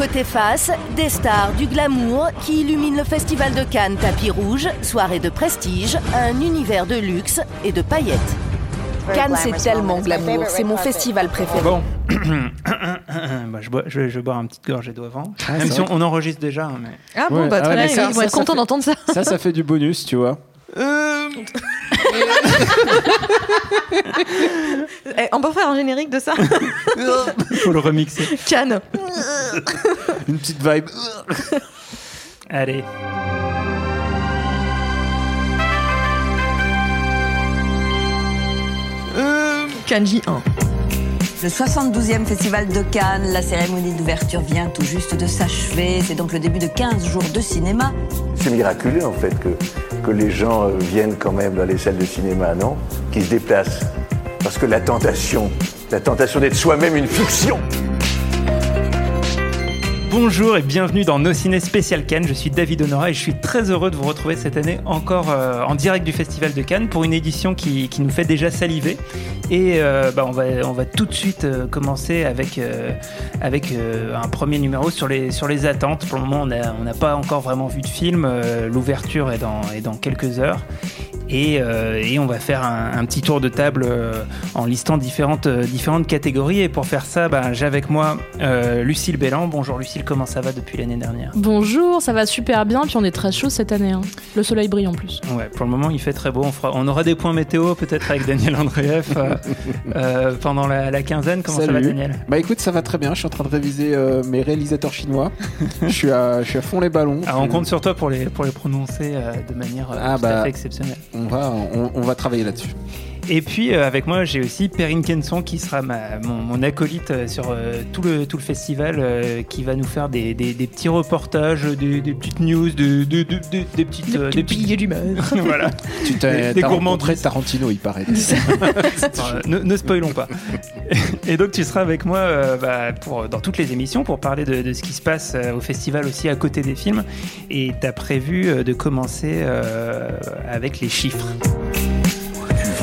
Côté face, des stars du glamour qui illuminent le festival de Cannes tapis rouge, soirée de prestige, un univers de luxe et de paillettes. Cannes, c'est tellement glamour. C'est mon festival préféré. Bon. bah, je, bois, je, je vais boire un petit gorgée d'eau avant. Ah, Même si on, enregistre déjà. hein, Mais... Ah bon, Ouais. bah Ah très ouais, bien, ça- ils vont être contents d'entendre ça. Ça, ça fait du bonus, tu vois. Eh, on peut faire un générique de ça faut le remixer. Cannes. Une petite vibe. Allez. Cannes J1. Le 72e Festival de Cannes, la cérémonie d'ouverture vient tout juste de s'achever. C'est donc le début de 15 jours de cinéma. C'est miraculeux en fait que, que les gens euh, viennent quand même dans les salles de cinéma, non? Qu'ils se déplacent. Parce que la tentation, la tentation d'être soi-même une fiction. Bonjour et bienvenue dans Nos Ciné Spécial Cannes. Je suis David Honora et je suis très heureux de vous retrouver cette année encore euh, en direct du Festival de Cannes pour une édition qui, nous fait déjà saliver. Et euh, bah, on, va, tout de suite euh, commencer avec, un premier numéro sur les, attentes. Pour le moment, on n'a pas encore vraiment vu de film. L'ouverture est dans quelques heures. Et, euh, et on va faire un, un petit tour de table euh, en listant différentes, euh, différentes catégories. Et pour faire ça, bah, j'ai avec moi euh, Lucille Bélan. Bonjour Lucille, comment ça va depuis l'année dernière? Bonjour, ça va super bien, puis on est très chaud cette année. hein. Le soleil brille en plus. Ouais, pour le moment il fait très beau. On, fera, on aura des points météo peut-être avec Daniel Andreev euh, euh, pendant la, la quinzaine. Comment ça va Salut. Daniel? Bah écoute, ça va très bien. Je suis en train de réviser euh, mes réalisateurs chinois. je, suis à, je suis à fond les ballons. Alors, Ah, on compte sur toi pour les, pour les prononcer euh, de manière euh, Ah, tout à bah. fait exceptionnelle. On on va travailler là-dessus. Et puis euh, avec moi j'ai aussi Perrine Kenson qui sera ma, mon, mon acolyte euh, sur euh, tout, le, tout le festival euh, qui va nous faire des, des, des petits reportages, des, des petites news, des, des, des, des- des petites... euh, des petites- d'humeur. voilà. Tu gourmandises. rencontré Tarantino, il paraît. Euh, ne, ne spoilons pas. Et donc tu seras avec moi euh, bah, pour, dans toutes les émissions pour parler de, de ce qui se passe au festival aussi à côté des films. Et tu as prévu euh, de commencer euh, avec les chiffres.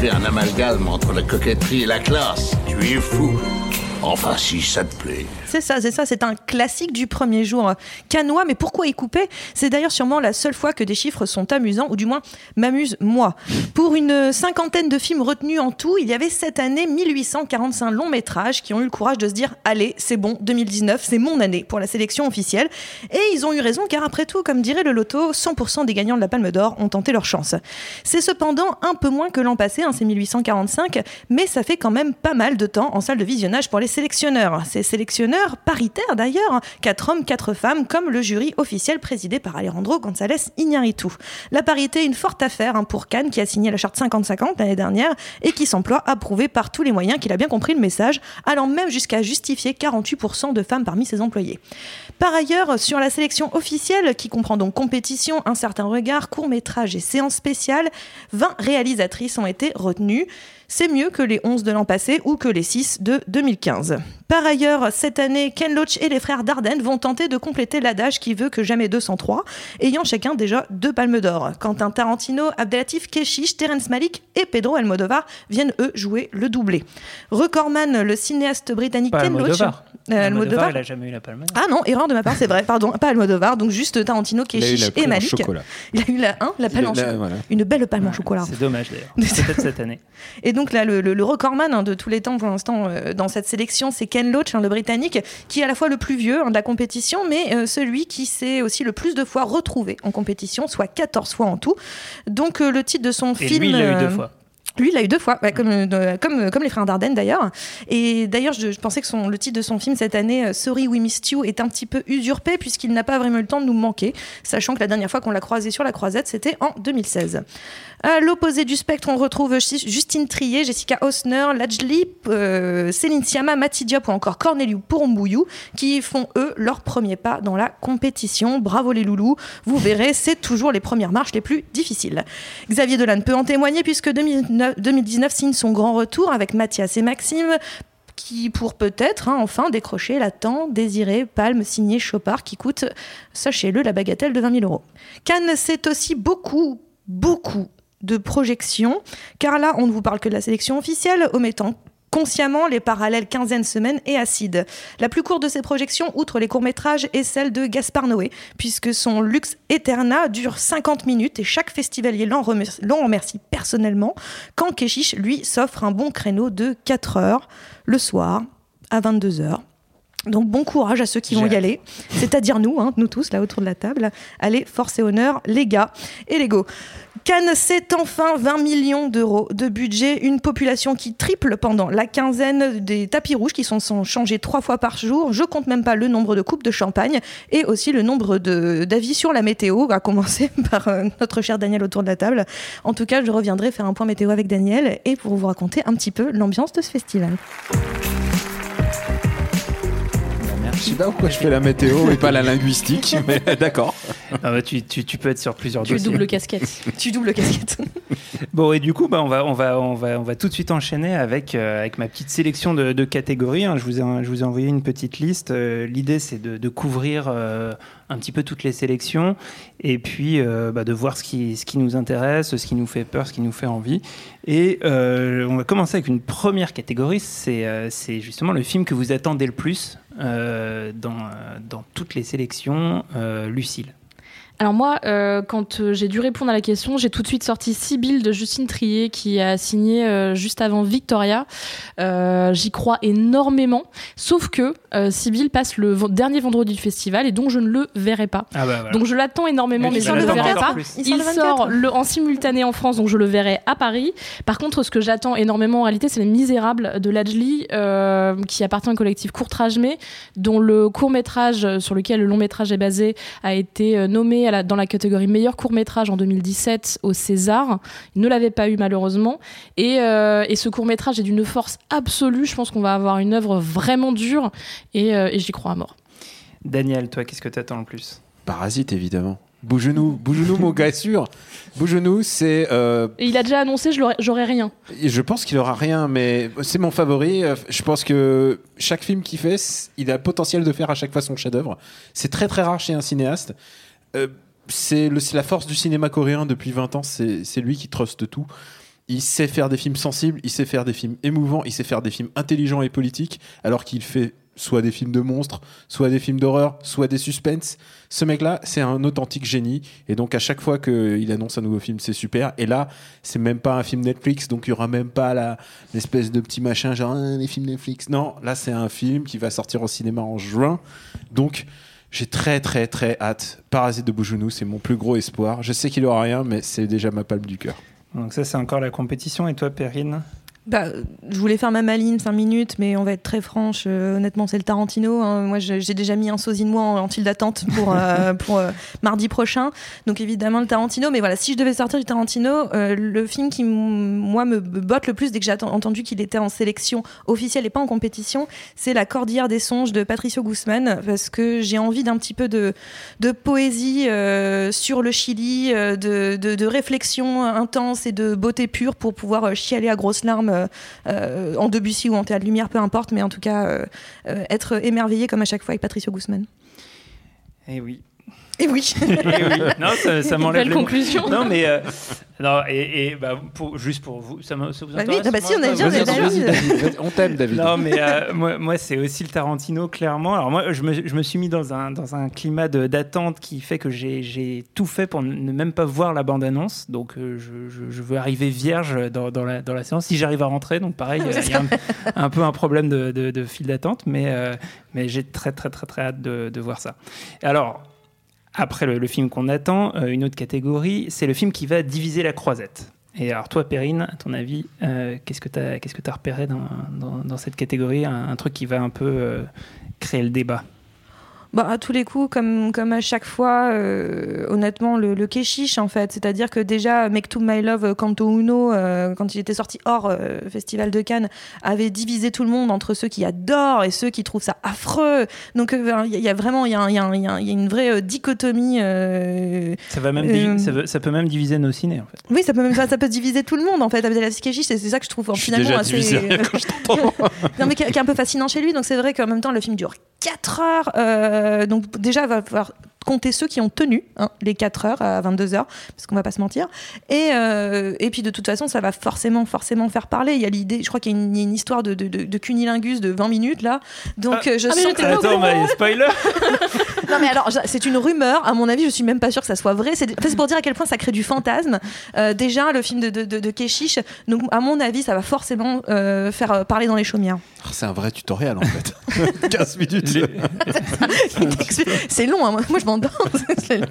Un amalgame entre la coquetterie et la classe. Tu es fou. Enfin, si ça te plaît. C'est ça, c'est ça, c'est un classique du premier jour canois, mais pourquoi y couper? C'est d'ailleurs sûrement la seule fois que des chiffres sont amusants, ou du moins m'amusent moi. Pour une cinquantaine de films retenus en tout, il y avait cette année 1845 longs métrages qui ont eu le courage de se dire Allez, c'est bon, 2019, c'est mon année pour la sélection officielle. Et ils ont eu raison, car après tout, comme dirait le loto, 100% des gagnants de la Palme d'Or ont tenté leur chance. C'est cependant un peu moins que l'an passé, hein, c'est 1845, mais ça fait quand même pas mal de temps en salle de visionnage pour les sélectionneurs. Ces sélectionneurs paritaires d'ailleurs, hein, quatre hommes, quatre femmes, comme le jury officiel présidé par Alejandro González Iñárritu. La parité, une forte affaire hein, pour Cannes qui a signé la charte 50-50 l'année dernière et qui s'emploie à prouver par tous les moyens qu'il a bien compris le message, allant même jusqu'à justifier 48% de femmes parmi ses employés. Par ailleurs, sur la sélection officielle, qui comprend donc compétition, un certain regard, court-métrage et séance spéciale, 20 réalisatrices ont été retenues. C'est mieux que les 11 de l'an passé ou que les 6 de 2015. Par ailleurs, cette année, Ken Loach et les frères Dardenne vont tenter de compléter l'adage qui veut que jamais 203, ayant chacun déjà deux palmes d'or. Quentin Tarantino, Abdelatif Keshish, Terence Malik et Pedro Almodovar viennent eux jouer le doublé. Recordman, le cinéaste britannique Pas Ken Loach. Almodovar. Euh, Almodovar, il a jamais eu la palme. d'Or. ah non, erreur de ma part, c'est vrai, pardon, pas Almodovar, donc juste Tarantino, Keshish et Malik. Il a eu la, hein, la palme en chocolat. voilà. Une belle palme en chocolat. C'est dommage d'ailleurs. Peut-être cette année. Et donc là, le, le, le recordman hein, de tous les temps pour l'instant euh, dans cette sélection, c'est Ken Loach, hein, le britannique, qui est à la fois le plus vieux hein, de la compétition, mais euh, celui qui s'est aussi le plus de fois retrouvé en compétition, soit 14 fois en tout. Donc euh, le titre de son Et film... lui, il l'a eu deux fois. Lui, il l'a eu deux fois, euh, euh, comme les frères Dardenne d'ailleurs. Et d'ailleurs, je, pensais que le titre de son film cette année, euh, Sorry We Missed You, est un petit peu usurpé puisqu'il n'a pas vraiment eu le temps de nous manquer, sachant que la dernière fois qu'on l'a croisé sur la croisette, c'était en 2016. À l'opposé du spectre, on retrouve Justine Trier, Jessica Osner, Lajli, euh, Céline Sciamma, Mati Diop ou encore Corneliu Pourumbouyou, qui font eux leur premier pas dans la compétition. Bravo les loulous, vous verrez, c'est toujours les premières marches les plus difficiles. Xavier Dolan peut en témoigner puisque 2009 2019 signe son grand retour avec Mathias et Maxime qui pour peut-être hein, enfin décrocher la tant désirée palme signée Chopard qui coûte, sachez-le, la bagatelle de 20 000 euros. Cannes, c'est aussi beaucoup, beaucoup de projections, car là, on ne vous parle que de la sélection officielle, omettant consciemment les parallèles quinzaine semaine et acide. La plus courte de ces projections, outre les courts-métrages, est celle de Gaspard Noé, puisque son Lux Eterna dure 50 minutes et chaque festivalier l'en remercie, l'en remercie personnellement, quand Keshish, lui, s'offre un bon créneau de 4 heures le soir à 22 heures. Donc bon courage à ceux qui vont y aller, c'est-à-dire nous, hein, nous tous là autour de la table. Allez, force et honneur, les gars et les go. Cannes, c'est enfin 20 millions d'euros de budget, une population qui triple pendant la quinzaine des tapis rouges qui sont, sont changés trois fois par jour. Je compte même pas le nombre de coupes de champagne et aussi le nombre d'avis sur la météo, à commencer par euh, notre cher Daniel autour de la table. En tout cas, je reviendrai faire un point météo avec Daniel et pour vous raconter un petit peu l'ambiance de ce festival. Je sais pas pourquoi je fais la météo et pas la linguistique, mais d'accord. Ah bah, tu, tu- tu peux être sur plusieurs Tu dossiers. double casquette. tu doubles casquette. Bon, et du coup, bah, on, va, on, va, on, va, on va tout de suite enchaîner avec, euh, avec ma petite sélection de, de catégories. hein. Je, vous ai, je vous ai envoyé une petite liste. Euh, L'idée, c'est de, de couvrir euh, un petit peu toutes les sélections et puis euh, bah, de voir ce qui, ce qui nous intéresse, ce qui nous fait peur, ce qui nous fait envie. Et euh, on va commencer avec une première catégorie. C'est euh, justement le film que vous attendez le plus dans, euh, dans toutes les sélections. Euh, Lucille. Alors moi, euh, quand euh, j'ai dû répondre à la question, j'ai tout de suite sorti Sibylle de Justine Trier qui a signé euh, juste avant Victoria. Euh, J'y crois énormément, sauf que euh, Sibylle passe le dernier vendredi du festival et donc je ne le verrai pas. Ah bah voilà. Donc je l'attends énormément, Mais je ne le verrai pas. plus. Il sort Il le 24. sort le, en simultané en France, donc je le verrai à Paris. Par contre, ce que j'attends énormément en réalité, c'est Les Misérables de Lajli, euh, qui appartient au collectif Courtrage Mais, dont le court métrage sur lequel le long métrage est basé a été euh, nommé à la- dans la catégorie meilleur court métrage en 2017 au César. Il ne l'avait pas eu malheureusement. Et, euh, et ce court métrage est d'une force absolue. Je pense qu'on va avoir une œuvre vraiment dure et, euh, et j'y crois à mort. Daniel, toi, qu'est-ce que tu attends le plus? Parasite, évidemment. Bougenou, Bougenou, mon gars sûr. Bougenou, c'est. euh, il a déjà annoncé, j'aurais rien. je pense qu'il aura rien, mais c'est mon favori. Je pense que chaque film qu'il fait, il a le potentiel de faire à chaque fois son chef-d'œuvre. C'est très très rare chez un cinéaste. Euh, c'est la force du cinéma coréen depuis 20 ans. C'est lui qui truste tout. Il sait faire des films sensibles, il sait faire des films émouvants, il sait faire des films intelligents et politiques, alors qu'il fait soit des films de monstres, soit des films d'horreur, soit des suspens. Ce mec-là, c'est un authentique génie. Et donc, à chaque fois qu'il annonce un nouveau film, c'est super. Et là, c'est même pas un film Netflix, donc il y aura même pas l'espèce de petit machin genre Ah, les films Netflix. Non, là, c'est un film qui va sortir au cinéma en juin. Donc, j'ai très, très, très hâte. Parasite de Bougenou, c'est mon plus gros espoir. Je sais qu'il aura rien, mais c'est déjà ma palme du cœur. Donc ça, c'est encore la compétition. Et toi, Perrine? Bah, je voulais faire ma maline 5 minutes, mais on va être très franche. euh, honnêtement, c'est le Tarantino. hein. Moi, j'ai déjà mis un sosie de moi en, en file d'attente pour, euh, pour euh, mardi prochain. Donc, évidemment, le Tarantino. Mais voilà, si je devais sortir du Tarantino, le film qui, moi, me botte le plus dès que j'ai entendu qu'il était en sélection officielle et pas en compétition, c'est La Cordillère des Songes de Patricio Guzman. Parce que j'ai envie d'un petit peu de, de poésie sur le Chili, de, de, de réflexion intense et de beauté pure pour pouvoir chialer à grosses larmes euh, euh, en Debussy ou en Théâtre Lumière, peu importe, mais en tout cas euh, être émerveillé comme à chaque fois avec Patricio Guzman. Eh oui. Et oui. Eh oui. Non, ça, ça m'enlève Belle les conclusion. Non, mais euh, non, et, et, bah, pour, juste pour vous, ça, me- ça vous Bah oui, intéresse ah bah si, on a ça- on. On t'aime, David. Non, mais euh, moi, moi c'est aussi le Tarantino, clairement. Alors, moi, je me, je me suis mis dans un, dans un climat de- d'attente qui fait que j'ai j'ai tout fait pour ne même pas voir la bande-annonce. Donc, euh, je, je- je veux arriver vierge dans, dans la, dans la séance. Si j'arrive à rentrer, donc pareil, euh, il y a un, un peu un problème de, de, de file d'attente, mais, euh, mais j'ai très, très, très, très hâte de, de voir ça. Alors, après le, film qu'on attend, euh, une autre catégorie, c'est le film qui va diviser la croisette. Et alors toi, Perrine, à ton avis, euh, qu'est-ce que tu as, qu'est-ce que as repéré dans, cette catégorie? Un, un truc qui va un peu euh, créer le débat? Bah, à tous les coups, comme, comme à chaque fois, euh, honnêtement, le, le kéchiche, en fait. C'est-à-dire que déjà, Make to My Love, Canto Uno, euh, quand il était sorti hors euh, Festival de Cannes, avait divisé tout le monde entre ceux qui adorent et ceux qui trouvent ça affreux. Donc, euh, il y, a- il y a vraiment il y a, y a y une vraie euh, dichotomie. euh, ça, va même Euh, ça, veut- ça peut même diviser nos ciné, en fait. Oui, ça peut même ça, ça peut diviser tout le monde en fait. Abdelaziz Kechiche, c'est c'est ça que je trouve Je finalement déjà assez divisé rien quand je t'entends. non mais qui est un peu fascinant chez lui. Donc c'est vrai qu'en même temps le film dure 4 heures. Euh, donc déjà va falloir compter ceux qui ont tenu hein, les 4 heures à 22 heures, parce qu'on va pas se mentir. Et, euh, et puis de toute façon, ça va forcément, forcément faire parler. Il y a l'idée, je crois qu'il y a une, il y a une histoire de, de, de, de cunilingus de 20 minutes là. Donc euh, je ah, sens que- Attends, mais spoiler non mais alors, c'est une rumeur. À mon avis, je suis même pas sûre que ça soit vrai. C'est pour dire à quel point ça crée du fantasme. Euh, déjà, le film de, de, de, de Keshish. Donc, à mon avis, ça va forcément euh, faire parler dans les chaumières. Ah, C'est un vrai tutoriel en fait. 15 minutes. Les- c'est long. hein. Moi, je m'endors. c'est long.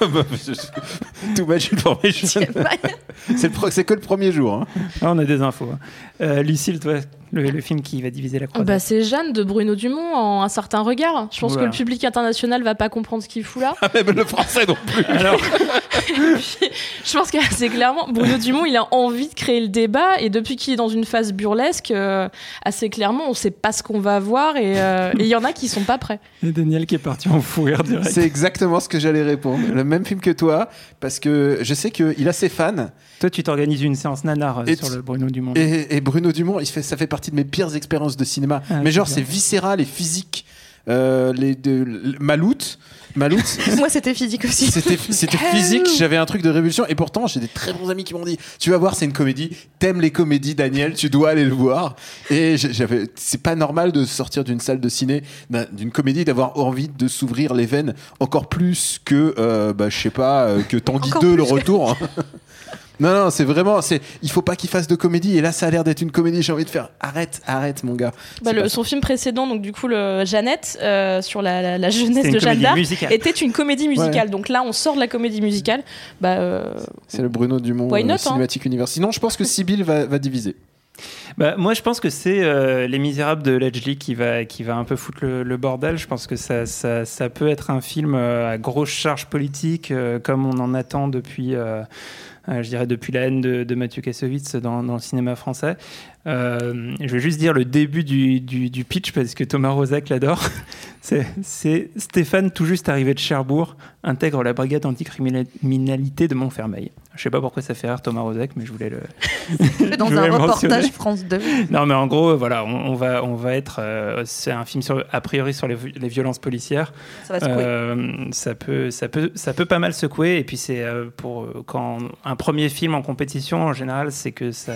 Too much information. C'est pas- C'est le pro- c'est que le premier jour. hein. Ah, on a des infos. hein. Euh, Lucille, toi, le, le film qui va diviser la croix. Bah, c'est Jeanne de Bruno Dumont en un certain regard. Je pense que le public international va pas comprendre ce qu'il fout là. Ah, même le français non plus. Alors, Puis, je pense que c'est clairement Bruno Dumont, il a envie de créer le débat et depuis qu'il est dans une phase burlesque, euh, assez clairement, on sait pas ce qu'on va voir et euh, il y en a qui sont pas prêts. et Daniel qui est parti en fou rire direct. C'est exactement ce que j'allais répondre. Le même film que toi, parce que je sais qu'il a ses fans. Toi, tu t'organises une séance nanar euh, Et sur le Bruno Dumont. Et, et Bruno Dumont, il fait, ça fait partie de mes pires expériences de cinéma. Ah, Mais genre, c'est viscéral et physique. Euh, les de, le- Maloute, Maloute, Moi, c'était physique aussi. C'était, physique, j'avais un truc de révolution et pourtant j'ai des très bons amis qui m'ont dit Tu vas voir, c'est une comédie, t'aimes les comédies, Daniel, tu dois aller le voir. Et j'avais, c'est pas normal de sortir d'une salle de ciné, d'un- d'une comédie, d'avoir envie de s'ouvrir les veines encore plus que, euh, bah, je sais pas, euh, que Tanguy Encore 2, plus le retour. hein. Non, non, c'est vraiment, c'est, il faut pas qu'il fasse de comédie. Et là, ça a l'air d'être une comédie. J'ai envie de faire, arrête, arrête, mon gars. Bah, le- son film précédent, donc du coup le Jeannette euh, sur la, la- la jeunesse de Jeanne d'Arc, était une comédie musicale. Ouais. Donc là, on sort de la comédie musicale. Bah, euh, C'est le Bruno Dumont Why euh, not, hein Cinematic Universe. Sinon, je pense que Sibyl va, va diviser. Bah, moi, je pense que c'est euh, Les Misérables de Ledgely qui va, qui va un peu foutre le, le bordel. Je pense que ça, ça, ça peut être un film euh, à grosse charge politique, euh, comme on en attend depuis, je dirais, depuis la haine de, de Mathieu Kassovitz dans, le cinéma français. Euh, je vais juste dire le début du, du, pitch parce que Thomas Rozak l'adore. C'est Stéphane, tout juste arrivé de Cherbourg, intègre la brigade anticriminalité de Montfermeil. Je sais pas pourquoi ça fait rire Thomas Rozak, mais je voulais le, Dans Je un reportage. France 2. non, mais en gros, voilà, on, on va, on va être. euh, c'est un film sur, a priori sur les, les violences policières. Ça va secouer. Euh, ça peut, ça peut, ça peut pas mal secouer. Et puis c'est euh, pour quand un premier film en compétition, en général, c'est que ça,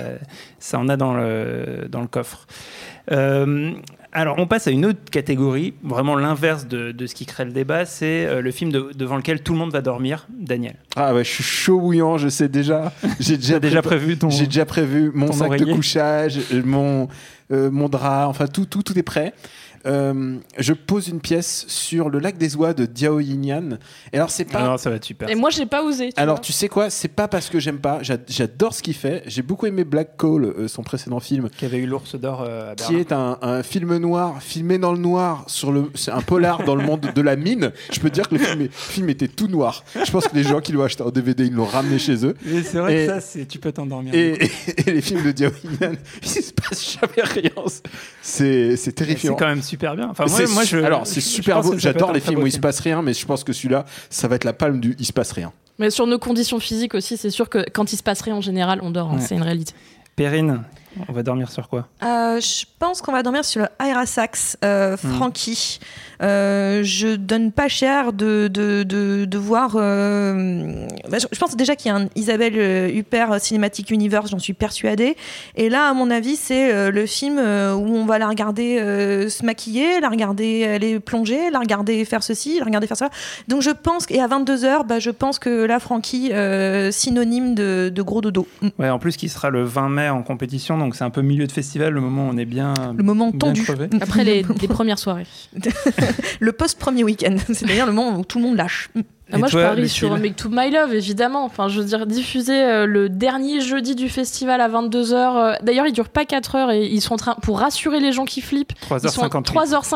ça en a dans le, dans le coffre. Euh, alors, on passe à une autre catégorie, vraiment l'inverse de, de ce qui crée le débat, c'est euh, le film de- devant lequel tout le monde va dormir, Daniel. Ah ouais, je suis chaud bouillant, je sais déjà. J'ai déjà, prévu ton. J'ai déjà prévu mon sac oreiller. de couchage, euh, mon, euh, mon drap, enfin tout, tout, tout est prêt. Euh, je pose une pièce sur le lac des oies de Diao Yinyan. Et alors c'est pas. Alors, ça va être super. et moi, j'ai pas osé. tu Alors vois. tu sais quoi, c'est pas parce que j'aime pas. J'a- J'adore ce qu'il fait. J'ai beaucoup aimé Black Coal, euh, son précédent film, Qui avait eu l'ours d'or euh, à qui est un, un film noir filmé dans le noir sur le. C'est un polar dans le monde de la mine. Je peux te dire que le film, est- le film était tout noir. Je pense que les gens qui l'ont acheté en DVD, ils l'ont ramené chez eux. Et c'est vrai Et- que ça, c'est- tu peux t'endormir. Et, et- et les films de Diao Yinyan, il se passe jamais rien. C'est c'est c'est terrifiant. quand même super bien. Enfin, moi, C'est moi, su- je, alors c'est super beau. J'adore les films où il se passe rien, mais je pense que celui-là, ça va être la palme du il se passe rien. Mais sur nos conditions physiques aussi, c'est sûr que quand il se passe rien en général, on dort. hein, c'est une réalité. Perrine, on va dormir sur quoi Euh, je pense qu'on va dormir sur le Airasax, euh, Hmm. Frankie. Euh, je donne pas cher de, de, de, de voir. euh, bah, je, je pense déjà qu'il y a un Isabelle Huppert Cinematic Universe, j'en suis persuadée. Et là, à mon avis, c'est le film où on va la regarder se maquiller, la regarder aller plonger, la regarder faire ceci, la regarder faire ça. Donc je pense et à 22h, bah, je pense que là, Frankie, synonyme de, de gros dodo. Ouais, en plus, qui sera le 20 mai en compétition, donc c'est un peu milieu de festival, le moment où on est bien. Le moment bien tendu. crevé. Après les, les premières soirées. Le post-premier week-end. C'est d'ailleurs le moment où tout le monde lâche. Ah, Et moi, toi, je parie Lucille sur Make to My Love, évidemment. Enfin, je veux dire, diffuser euh, le dernier jeudi du festival à 22h. D'ailleurs, il dure pas 4 heures et ils sont en train, pour rassurer les gens qui flippent, ils sont à 3h58.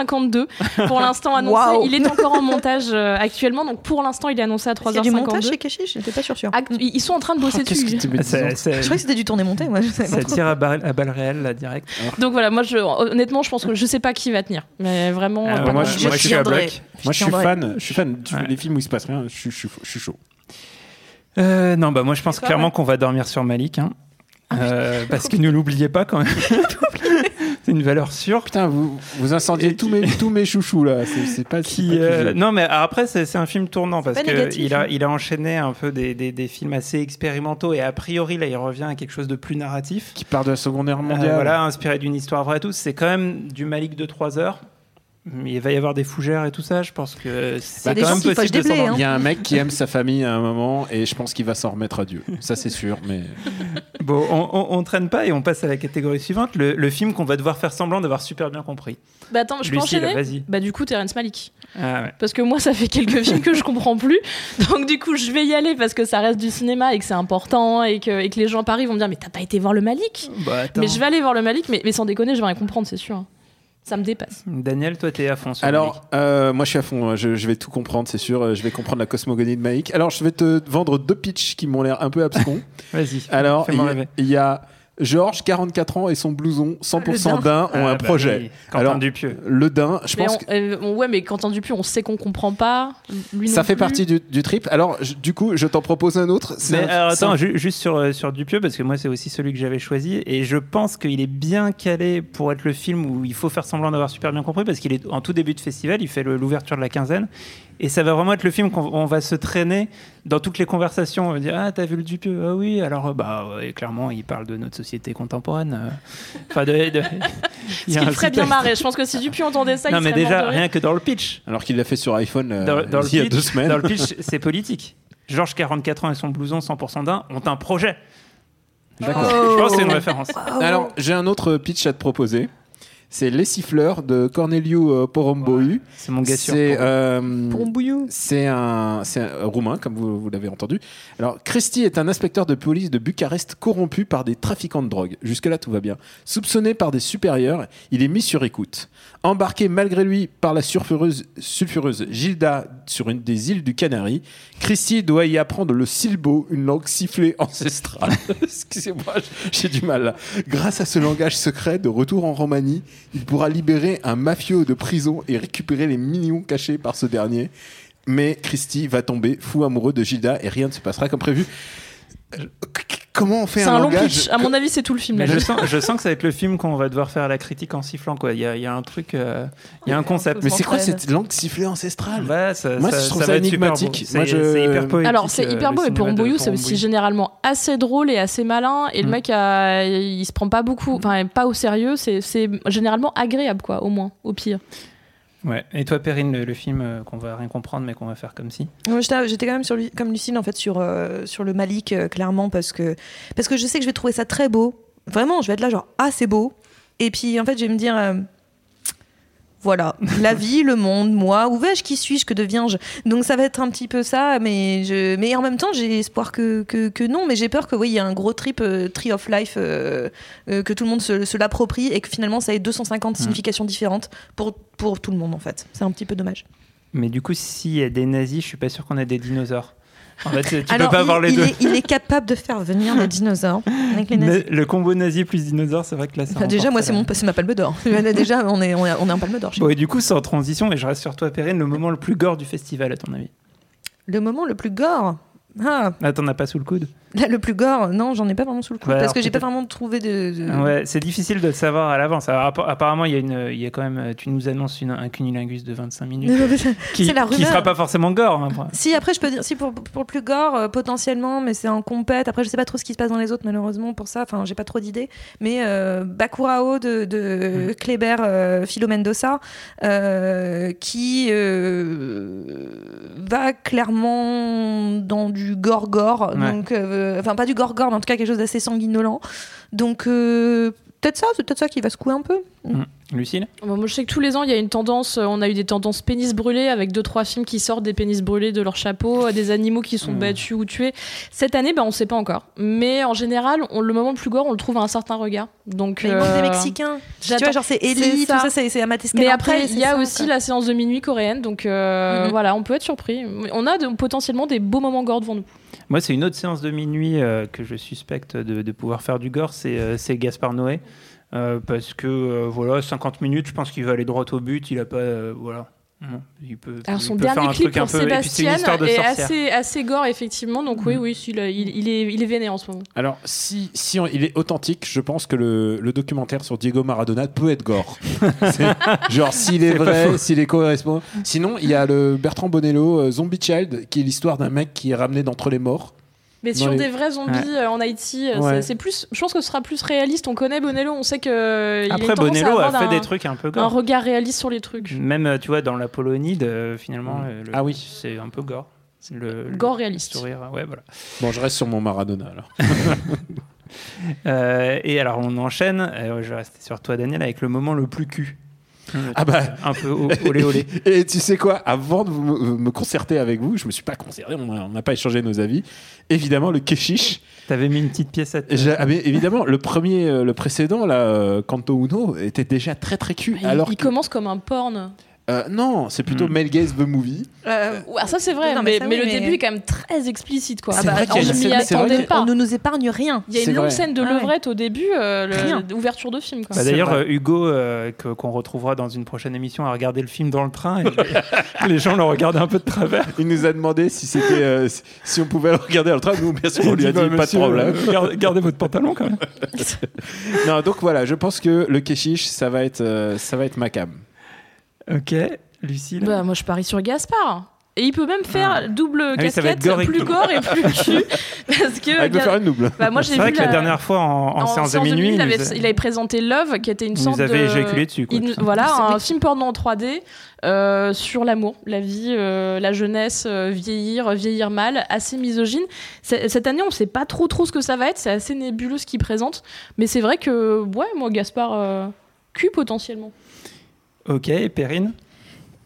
3h52 pour l'instant annoncé. Il est encore en montage euh, actuellement, donc pour l'instant, il est annoncé à Il y a du montage 3h52. chez Keshish J'étais pas sûr sûr. Act- Ils sont en train de bosser qu'est-ce dessus. que Je croyais que c'était du tourné-monté, moi. je pas Ça tire à balles, à balles réelles, là, direct. Donc voilà, moi, je, honnêtement, je pense que je sais pas qui va tenir. Mais vraiment. Ah, euh, moi, je- moi, je suis à bloc. Moi, je suis fan. Je suis fan. Tu- Ouais. Les films où il se passe rien, je suis, je suis- je suis chaud. Euh, non, bah moi je pense clairement qu'on va dormir sur Malik. hein. Euh, parce que ne l'oubliez pas quand même. c'est une valeur sûre. Putain, vous, vous incendiez tous, mes, tous mes chouchous là. C'est c'est pas, c'est Qui, pas euh, non, mais après, c'est c'est un film tournant parce qu'il a, hein. il a enchaîné un peu des, des, des films assez expérimentaux et a priori, là, il revient à quelque chose de plus narratif. Qui part de la Seconde Guerre Euh, mondiale. voilà, inspiré d'une histoire vraie et tout. C'est quand même du Malik de 3 heures. Il va y avoir des fougères et tout ça. Je pense que c'est quand même fâchent possible de blés, hein. Il y a un mec qui aime sa famille à un moment et je pense qu'il va s'en remettre à Dieu. Ça, c'est sûr. Mais Bon, on, on, on traîne pas et on passe à la catégorie suivante. Le, le film qu'on va devoir faire semblant d'avoir super bien compris. Bah attends, je peux Lucille, enchaîner vas-y. Bah du coup, Terrence Malick. Ah ouais. Parce que moi, ça fait quelques films que je comprends plus. Donc du coup, je vais y aller parce que ça reste du cinéma et que c'est important et que, et que les gens à Paris vont me dire mais t'as pas été voir le Malik Bah, attends. Mais je vais aller voir le Malik, mais, mais sans déconner, je vais rien comprendre, c'est sûr. Ça me dépasse. Daniel, toi, t'es à fond sur alors, euh, moi, je suis à fond. hein. Je, je vais tout comprendre, c'est sûr. Euh, Je vais comprendre la cosmogonie de Maïk. Alors, je vais te vendre deux pitchs qui m'ont l'air un peu abscons. Vas-y. Alors, y, il y a Georges, 44 ans, et son blouson 100% Le d'un ont Ah, un bah projet. oui, Quentin Alors, Dupieux. Le daim, je Mais pense on- que euh, on- ouais, mais Quentin Dupieux, on sait qu'on comprend pas. Lui ça non fait plus. partie du, du trip. Alors, je- du coup, je t'en propose un autre. C'est Mais un- alors, c'est attends, un- ju- juste sur, euh, sur Dupieux, parce que moi, c'est aussi celui que j'avais choisi. Et je pense qu'il est bien calé pour être le film où il faut faire semblant d'avoir super bien compris, parce qu'il est en tout début de festival, il fait l'ouverture de la quinzaine. Et ça va vraiment être le film qu'on on va se traîner dans toutes les conversations. On va dire Ah, t'as vu le Dupieux Ah oui, alors, bah, ouais, clairement, il parle de notre société contemporaine. euh. Enfin, de. de- il site- bien marrer. Je pense que si Dupieux entendait ça, Non, il mais serait mort déjà, rien que dans le pitch. Alors qu'il l'a fait sur iPhone euh, Dans, dans le il y a pitch, deux semaines. dans le pitch, c'est politique. Georges, 44 ans, et son blouson 100% d'un ont un projet. D'accord. Je pense que c'est une référence. Alors, j'ai un autre pitch à te proposer. C'est Les Siffleurs de Corneliu euh, Porumboiu. C'est mon gars sûr. C'est euh, c'est un, c'est un roumain, comme vous, vous l'avez entendu. Alors, Christy est un inspecteur de police de Bucarest corrompu par des trafiquants de drogue. Jusque-là, tout va bien. Soupçonné par des supérieurs, il est mis sur écoute. Embarqué malgré lui par la sulfureuse, sulfureuse Gilda sur une des îles du Canary, Christy doit y apprendre le silbo, une langue sifflée ancestrale. Excusez-moi, j'ai du mal. là. Grâce à ce langage secret, de retour en Roumanie, il pourra libérer un mafieux de prison et récupérer les millions cachés par ce dernier. Mais Christy va tomber fou amoureux de Gilda et rien ne se passera comme prévu. Comment on fait C'est un, un long langage pitch. À mon avis, c'est tout le film. Là. je sens, je sens que ça va être le film qu'on va devoir faire la critique en sifflant. Quoi. Il, y a, il y a un truc, euh, il y a un concept. Mais c'est quoi cette langue sifflée ancestrale Ouais, ça, Moi, ça- je trouve ça ça énigmatique. Moi, je- hyper poétique. Alors c'est euh, hyper beau et pour Mbouyou c'est aussi généralement assez drôle et assez malin et le Mm. mec a- il se prend pas beaucoup enfin pas au sérieux c'est c'est généralement agréable quoi au moins au pire Ouais. Et toi, Perrine, le, film euh, qu'on va rien comprendre, mais qu'on va faire comme si. Moi, J'étais quand même sur, comme Lucille en fait sur, euh, sur le Malik euh, clairement parce que, parce que je sais que je vais trouver ça très beau. Vraiment, je vais être là genre ah c'est beau. Et puis en fait je vais me dire voilà la vie, le monde, moi, où vais-je, qui suis-je, que deviens-je? Donc ça va être un petit peu ça, mais je, mais en même temps j'ai espoir que, que, que non, mais j'ai peur que oui il y a un gros trip euh, tree of life euh, euh, que tout le monde se, se l'approprie et que finalement ça ait 250 significations différentes pour pour tout le monde en fait. C'est un petit peu dommage. Mais du coup, s'il y a des nazis, je suis pas sûr qu'on ait des dinosaures. En fait, tu Alors, peux pas il, avoir les il deux. Est, il est capable de faire venir les dinosaures avec les nazis. Le combo nazi plus dinosaure, c'est vrai que là, ça Enfin, déjà, moi, c'est mon, c'est ma palme d'or. déjà, on est, on est, on est en palme d'or. Bon, et du coup, sans transition, et je reste sur toi, Perrine, le moment le plus gore du festival, à ton avis Le moment le plus gore. Ah, Là, t'en as pas sous le coude là, le plus gore, non, j'en ai pas vraiment sous le coup parce que j'ai pas vraiment trouvé de. de- Ouais, c'est difficile de le savoir à l'avance. Apparemment, il y a une, il y a quand même, tu nous annonces une, un cunilingus de 25 minutes qui, la qui sera pas forcément gore. hein, après. Si après je peux dire si pour, pour le plus gore euh, potentiellement mais c'est en compète après je sais pas trop ce qui se passe dans les autres malheureusement pour ça enfin j'ai pas trop d'idées mais euh, Bakurao de, de Mm. Kléber euh, euh, qui euh, va clairement dans du gore gore Ouais. donc euh, enfin pas du gore gore mais en tout cas quelque chose d'assez sanguinolent donc euh, peut-être ça c'est peut-être ça qui va secouer un peu Lucille? Bon, moi je sais que tous les ans il y a une tendance euh, on a eu des tendances pénis brûlés avec deux trois films qui sortent des pénis brûlés de leur chapeau euh, des animaux qui sont Mm. battus ou tués cette année ben on sait pas encore mais en général on- le moment le plus gore on le trouve à un certain regard donc mais il manque euh, des Mexicains tu vois genre c'est Ellie tout ça. c'est Mais après, il y a ça, aussi quoi. la séance de minuit coréenne, donc euh, Mhm. voilà, on peut être surpris. On a de- potentiellement des beaux moments gore devant nous. Moi, c'est une autre séance de minuit euh, que je suspecte de, pouvoir faire du gore, c'est euh, Gaspard Noé. Euh, parce que, voilà, 50 minutes, je pense qu'il va aller droit au but. Il a pas. voilà. Non, il peut, Alors il son peut dernier un clip pour Sébastien est assez, assez gore effectivement, donc oui, oui, il, il, il est, il est véné en ce moment. Alors, si, si on- il est authentique, je pense que le, le documentaire sur Diego Maradona peut être gore. Genre, s'il est, vrai, s'il est correspond. Sinon, il y a le Bertrand Bonello, euh, Zombie Child, qui est l'histoire d'un mec qui est ramené d'entre les morts. Mais sur les- des vrais zombies Ouais. euh, en Haïti, euh, Ouais. c'est- plus. Je pense que ce sera plus réaliste. On connaît Bonello, on sait que. euh, Après, Bonello a fait un- des trucs un peu Un gore. regard réaliste sur les trucs. Même, tu vois, dans la Polonide, euh, finalement, Mm. le- Ah oui. c'est un peu gore. C'est Le, le Gore réaliste. sourire, ouais, voilà. Bon, je reste sur mon Maradona alors. Euh, et alors, on enchaîne. euh, je vais rester sur toi, Daniel, avec le moment le plus cul. Ah bah. Un peu olé olé. Et tu sais quoi Avant de vous- me, concerter avec vous, je me suis pas concerté, on n'a pas échangé nos avis. Évidemment, le Keshish. T'avais mis une petite pièce à ah, mais évidemment, le premier, euh, le précédent, là, euh, Kanto Uno, était déjà très très cul. Il, alors il que- commence comme un porn. Euh, non, c'est plutôt Mm. Mel Gaze the Movie. Euh, Ouais, ça c'est vrai, Non, mais mais, ça, mais oui, le mais- début est quand même très explicite quoi. C'est vrai qu'il y a je une m'y vrai attendais pas. on ne nous épargne rien. Il y a une longue vrai. scène de Ah ouais. levrette au début, euh, le- Rien. l'ouverture de film. Bah, D'ailleurs, euh, Hugo, euh, qu'on retrouvera dans une prochaine émission, a regardé le film dans le train et les gens l'ont regardé un peu de travers. Il nous a demandé si c'était euh, si- si on pouvait le regarder dans le train. Nous, bien sûr, on lui a dit Bah, pas de problème. Gardez, votre pantalon quand même. Non, donc voilà, je pense que le Keshish, ça va être, ça va être ma cam. Ok, Lucille. Bah, moi je parie sur Gaspard. Et il peut même faire Ah. double oui, ça va être casquette, gore plus gore et plus cul. Parce que Ah, il peut faire une double. bah, moi j'ai C'est vu vrai que la la- dernière fois en, en séance de minuit, il, il avait, a- il avait présenté Love, qui était une il sorte nous avait de... éjaculé dessus. Quoi, voilà, un film porno en 3D euh, sur l'amour, la vie, euh, la jeunesse, euh, vieillir, vieillir mal, assez misogyne. Cette année, on sait pas trop trop ce que ça va être, c'est assez nébuleux ce qu'il présente, mais c'est vrai que, ouais, moi, Gaspard, euh, cul potentiellement. Ok, et Perrine?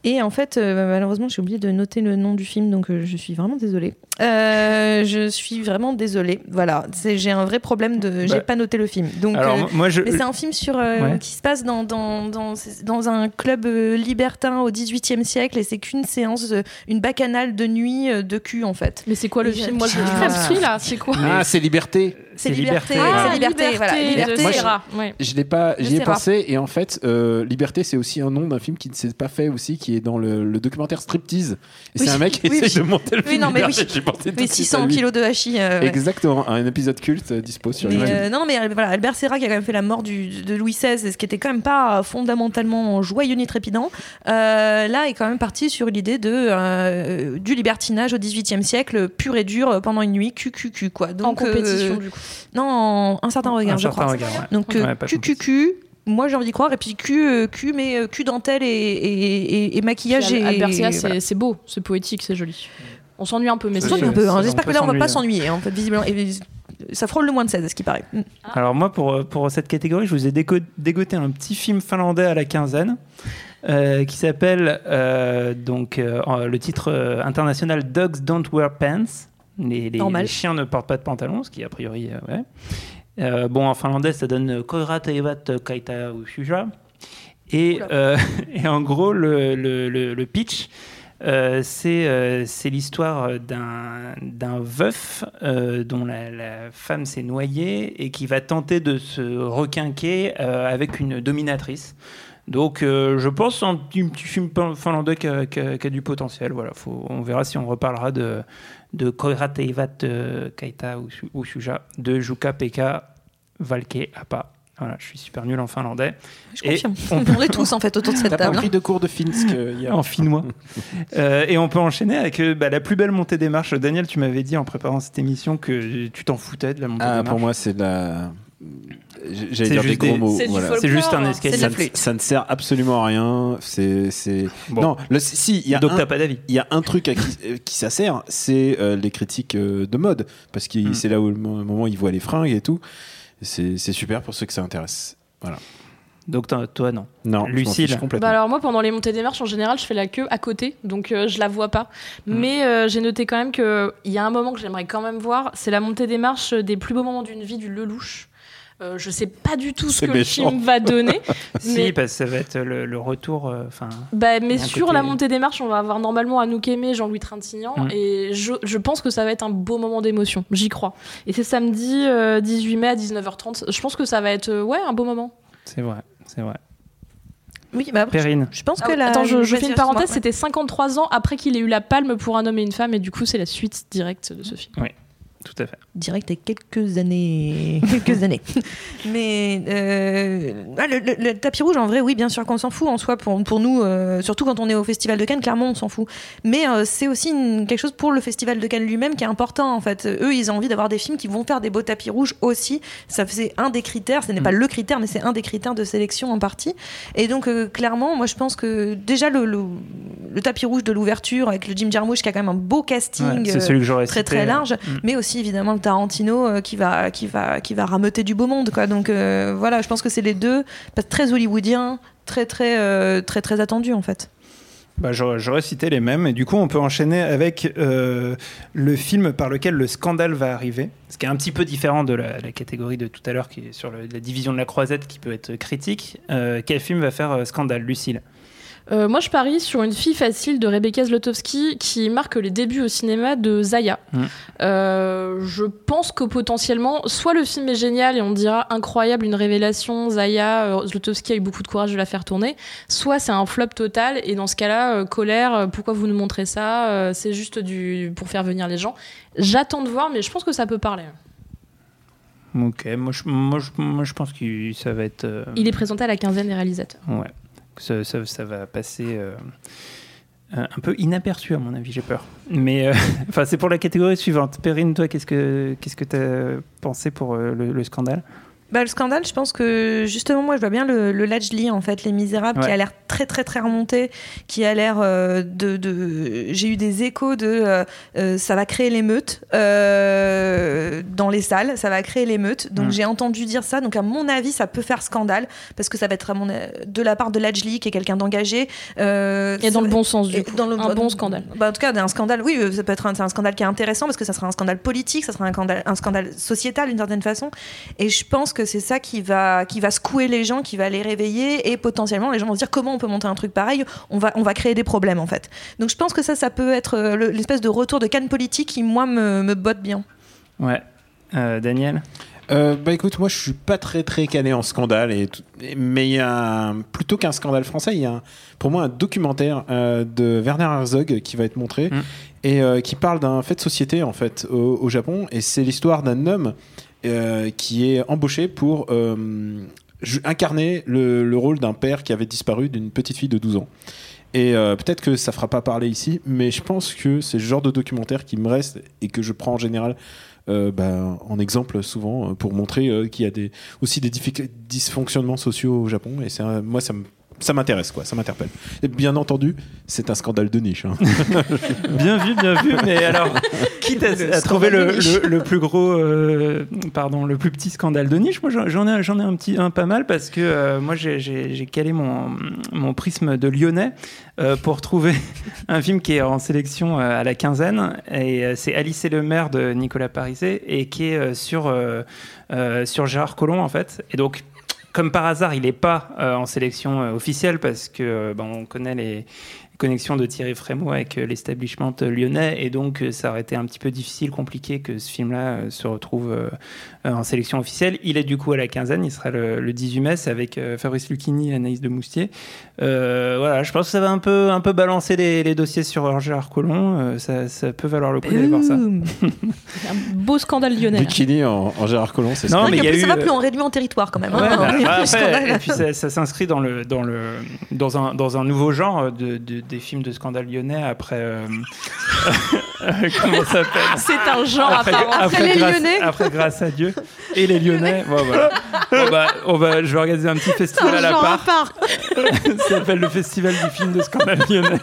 Et en fait, euh, malheureusement, j'ai oublié de noter le nom du film, donc euh, je suis vraiment désolée. Euh, je suis vraiment désolée. Voilà, C'est- j'ai un vrai problème de. J'ai Bah, pas noté le film. Donc, Alors, euh, moi, je. mais c'est un film sur, euh, Ouais. qui se passe dans, dans, dans, dans un club euh, libertin au XVIIIe siècle et c'est qu'une séance, une bacchanale de nuit de cul en fait. Mais c'est quoi le Et, film Moi, je ah. là, c'est quoi Ah, c'est Liberté. C'est C'est liberté, Liberté, c'est ouais. liberté, voilà. de Liberté. Moi, je- ouais. Je l'ai pas, Je j'y ai pensé et en fait, euh, Liberté, c'est aussi un nom d'un film qui ne s'est pas fait aussi, qui est dans le, le documentaire Striptease. Et Oui, c'est un mec qui oui, essaye oui. de monter le Oui, film non, mais Liberté. Pensé tout Oui, de suite à 600 lui. kilos de hachis. euh, ouais. Exactement, un épisode culte euh, dispo sur Mais, YouTube. euh, non, mais voilà, Albert Serra qui a quand même fait la mort du, de Louis XVI, ce qui était quand même pas fondamentalement joyeux ni trépidant, euh, là est quand même parti sur l'idée de euh, du libertinage au XVIIIe siècle, pur et dur pendant une nuit, QQQ quoi. Donc, en compétition, euh, du coup. non, en- un certain regard, un je certain crois. regard, ouais. Donc euh, QQQ. Moi j'ai envie d'y croire et puis Q, euh, Q mais Q dentelle et, et, et- et maquillage Albert Serra, c'est voilà. c'est beau, c'est poétique, c'est joli. On s'ennuie un peu, mais On c'est s'ennuie c'est- un peu, hein. j'espère que là on va pas s'ennuyer. en fait visiblement et ça frôle le moins de 16 à ce qui paraît. Mm. Alors moi, pour, pour cette catégorie, je vous ai dégoté un petit film finlandais à la quinzaine euh, qui s'appelle euh, donc euh, le titre international Dogs Don't Wear Pants. Les, les- Normal. les chiens ne portent pas de pantalon, ce qui a priori euh, ouais. Euh, bon, en finlandais, ça donne Koira Teivat Kaita Ushuja. Et, en gros, le, le- le- le pitch, euh, c'est euh, c'est l'histoire d'un veuf euh, dont la, femme s'est noyée et qui va tenter de se requinquer avec une dominatrice. Donc, je pense un petit, film fin- finlandais qui a, du potentiel. Voilà, on verra si on reparlera de, de Koira Kaita Usu- Usuja de Jukka Pekka Valke Appa. Voilà, je suis super nul en finlandais. Je Et confirme. on On est tous en fait autour de cette T'as pas table. hein. pris de cours de Finsk euh, hier en finnois. Euh, et on peut enchaîner avec euh, bah, la plus belle montée des marches. Daniel, tu m'avais dit en préparant cette émission que tu t'en foutais de la montée Ah, des marches. pour moi, c'est de la. J'allais C'est dire des gros des- mots. c'est voilà. juste un de escalier. Ça, ne- flûte. ça ne sert absolument à rien. C'est. Bon. Non, le- si, il y a Donc un- t'as pas d'avis. il y a un truc à qui, qui ça sert, c'est euh, les critiques euh, de mode, parce que Hmm. c'est là où le mo- moment ils voient les fringues et tout. C'est, super pour ceux que ça intéresse. Voilà. Donc toi non. Non, Lucille. Bah alors moi pendant les montées des marches en général je fais la queue à côté donc euh, je la vois pas Mm. mais euh, j'ai noté quand même que il y a un moment que j'aimerais quand même voir c'est la montée des marches des plus beaux moments d'une vie du Lelouch euh, je sais pas du tout ce que méchant. le film va donner Si, mais, parce que ça va être le, le retour. euh, Enfin, bah, mais sur côté- la montée des marches on va avoir normalement Anouk Aimé Jean-Louis Trintignant Mm. et je, je pense que ça va être un beau moment d'émotion j'y crois et c'est samedi euh, 18 mai à 19h30 je pense que ça va être euh, ouais un beau moment c'est vrai, c'est vrai. Oui, bah après, Perrine. je pense Ah que la. Attends, je, je fais une parenthèse, c'était 53 ans après qu'il ait eu la palme pour un homme et une femme, et du coup, c'est la suite directe de ce film. Tout à fait. direct et quelques années. quelques années. Mais euh, ah, le, le- le tapis rouge, en vrai, oui, bien sûr qu'on s'en fout en soi. Pour, pour nous, euh, surtout quand on est au Festival de Cannes, clairement, on s'en fout. Mais euh, c'est aussi une- quelque chose pour le Festival de Cannes lui-même qui est important, en fait. Eux, ils ont envie d'avoir des films qui vont faire des beaux tapis rouges aussi. Ça, c'est un des critères. Ce n'est pas le critère, mais c'est un des critères de sélection en partie. Et donc, clairement, moi, je pense que déjà, le, le, tapis rouge de l'ouverture avec le Jim Jarmusch qui a quand même un beau casting. Ouais, c'est celui que j'aurais très cité. très large, Mm. mais aussi évidemment le Tarantino euh, qui va qui va qui va rameuter du beau monde quoi. Donc euh, voilà, je pense que c'est les deux très hollywoodiens, très très euh, très très attendus en fait. Bah, j'aurais cité les mêmes, et du coup, on peut enchaîner avec le film par lequel le scandale va arriver, ce qui est un petit peu différent de la, catégorie de tout à l'heure, qui est sur la division de la croisette, qui peut être critique. Quel film va faire scandale, Lucille? Euh, moi, je parie sur une fille facile de Rebecca Zlotowski qui marque les débuts au cinéma de Zaya. Mm. Euh, je pense que potentiellement, soit le film est génial et on dira incroyable, une révélation, Zaya, euh, Zlotowski a eu beaucoup de courage de la faire tourner, soit c'est un flop total et dans ce cas-là, euh, colère, pourquoi vous nous montrez ça C'est juste du pour faire venir les gens. J'attends de voir, mais je pense que ça peut parler. Ok, moi je, moi, je, moi, je pense que ça va être. Il est présenté à la quinzaine des réalisateurs. Ouais, ça, ça, va passer euh, un peu inaperçu à mon avis, j'ai peur. Mais euh, enfin, c'est pour la catégorie suivante. Perrine, toi, qu'est-ce que qu'est-ce que t'as pensé pour euh, le scandale? Bah, le scandale, je pense que justement, moi, je vois bien le, le Latchly, en fait, Les Misérables, qui a l'air très, très, très remonté, qui a l'air euh, de, de- J'ai eu des échos de. euh, euh, ça va créer l'émeute euh, dans les salles, ça va créer l'émeute. Donc, Mm. j'ai entendu dire ça. Donc, à mon avis, ça peut faire scandale, parce que ça va être à mon, de la part de Latchly, qui est quelqu'un d'engagé. Euh, Et dans ça le va- bon sens, du et coup. dans le un bon scandale. bah, en tout cas, un scandale, oui, ça peut être un, un scandale qui est intéressant parce que ça sera un scandale politique, ça sera un scandale, un scandale sociétal d'une certaine façon. Et je pense que c'est ça qui va, qui va secouer les gens, qui va les réveiller et potentiellement les gens vont se dire comment on peut monter un truc pareil, on va, on va créer des problèmes en fait. Donc je pense que ça, ça peut être euh, le- l'espèce de retour de canne politique qui, moi, me, me botte bien. Ouais. Euh, Daniel? Euh, bah écoute, moi je suis pas très très calé en scandale, et mais il y a un- plutôt qu'un scandale français, il y a un- pour moi un documentaire euh, de Werner Herzog qui va être montré Mm. et euh, qui parle d'un fait de société en fait au, au Japon et c'est l'histoire d'un homme euh, qui est embauché pour euh, incarner le, le rôle d'un père qui avait disparu d'une petite fille de 12 ans. Et euh, peut-être que ça fera pas parler ici, mais je pense que c'est le genre de documentaire qui me reste et que je prends en général bah, en exemple souvent pour montrer qu'il y a aussi des dysfonctionnements sociaux au Japon. Et moi, ça me- ça m'intéresse, quoi, ça m'interpelle. Et bien entendu, c'est un scandale de niche. hein. Bien vu, bien vu. Mais alors, quitte à, à trouver le, le- le plus gros, euh, pardon, le plus petit scandale de niche, moi j'en- j'en ai, j'en ai un petit, un pas mal parce que euh, moi j'ai- j'ai j'ai calé mon, mon prisme de Lyonnais euh, pour trouver un film qui est en sélection euh, à la quinzaine et euh, c'est Alice et le maire de Nicolas Pariset et qui est euh, sur euh, euh, sur Gérard Collomb en fait. Et donc comme par hasard, il n'est pas euh, en sélection euh, officielle parce que euh, ben, on connaît les connexions de Thierry Frémaux avec euh, l'establishment lyonnais et donc euh, ça aurait été un petit peu difficile, compliqué que ce film-là euh, se retrouve en sélection officielle. Il est du coup à la quinzaine, il sera le, le 18 mai c'est avec Fabrice Lucchini et Anaïs de Moustier. Euh, voilà, je pense que ça va un peu, un peu balancer les, les dossiers sur Gérard Collomb, Euh, ça, ça peut valoir le coup d'aller voir ça. Un beau scandale lyonnais. Bikini en, en Gérard Collomb, c'est Non, ça. mais Et il y a ça eu, va euh, plus, on réduit en territoire quand même. hein. Bah, bah, plus après, et puis ça, ça s'inscrit dans le dans le dans un dans un nouveau genre de, de- des films de scandale lyonnais après euh, comment ça s'appelle? C'est un genre à après, part entière. après, les grâce, Lyonnais. après grâce à Dieu et les Lyonnais bon, voilà. Bon, bah, on va je vais organiser un petit festival à Genre à part part. ça s'appelle le festival du film de scandale lyonnais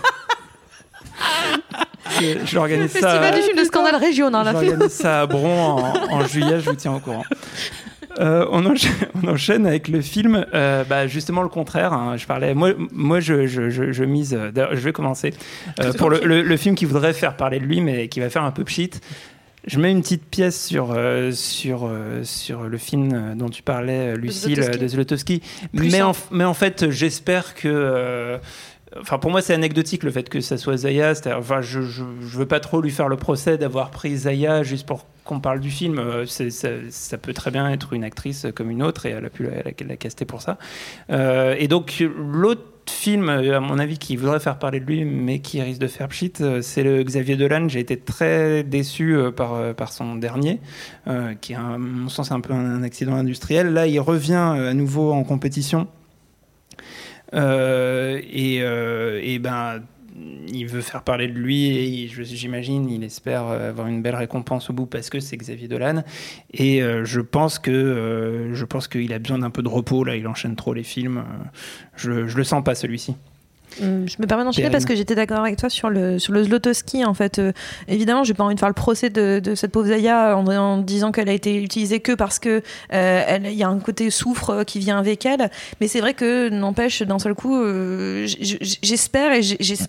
je, je ça Festival du film de scandale régional. là. J'organise ça à Bron en, en juillet, je vous tiens au courant. Euh, on, enchaîne, on enchaîne avec le film, euh, bah, justement le contraire. hein. je parlais, moi, moi je, je, je, je mise. euh, Je vais commencer euh, pour le, le- le film qui voudrait faire parler de lui, mais qui va faire un peu pchit. Je mets une petite pièce sur, sur, sur le film dont tu parlais, Lucille, de Zlotowski. En, mais en fait, j'espère que. Enfin, pour moi, c'est anecdotique le fait que ça soit Zaya. Enfin, je, je, veux pas trop lui faire le procès d'avoir pris Zaya juste pour qu'on parle du film. Euh, ça, peut très bien être une actrice comme une autre et elle a pu la, la, la caster pour ça. Euh, et donc, l'autre film, à mon avis, qui voudrait faire parler de lui, mais qui risque de faire pchit, euh, c'est le Xavier Dolan. J'ai été très déçu par, par son dernier, qui est, à mon sens, un peu un accident industriel. Là, il revient à nouveau en compétition. Euh, et, euh, et ben, il veut faire parler de lui et j'imagine il espère euh, avoir une belle récompense au bout parce que c'est Xavier Dolan. Et je pense que je pense qu'il a besoin d'un peu de repos là. Il enchaîne trop les films. Je, je le sens pas celui-ci Je me permets d'enchaîner parce que j'étais d'accord avec toi sur le, sur le Zlotowski. En fait, Euh, évidemment, j'ai pas envie de faire le procès de, de cette pauvre Zaya en, en disant qu'elle a été utilisée que parce que euh, elle- il y a un côté souffre euh, qui vient avec elle. Mais c'est vrai que n'empêche d'un seul coup, euh, j'espère et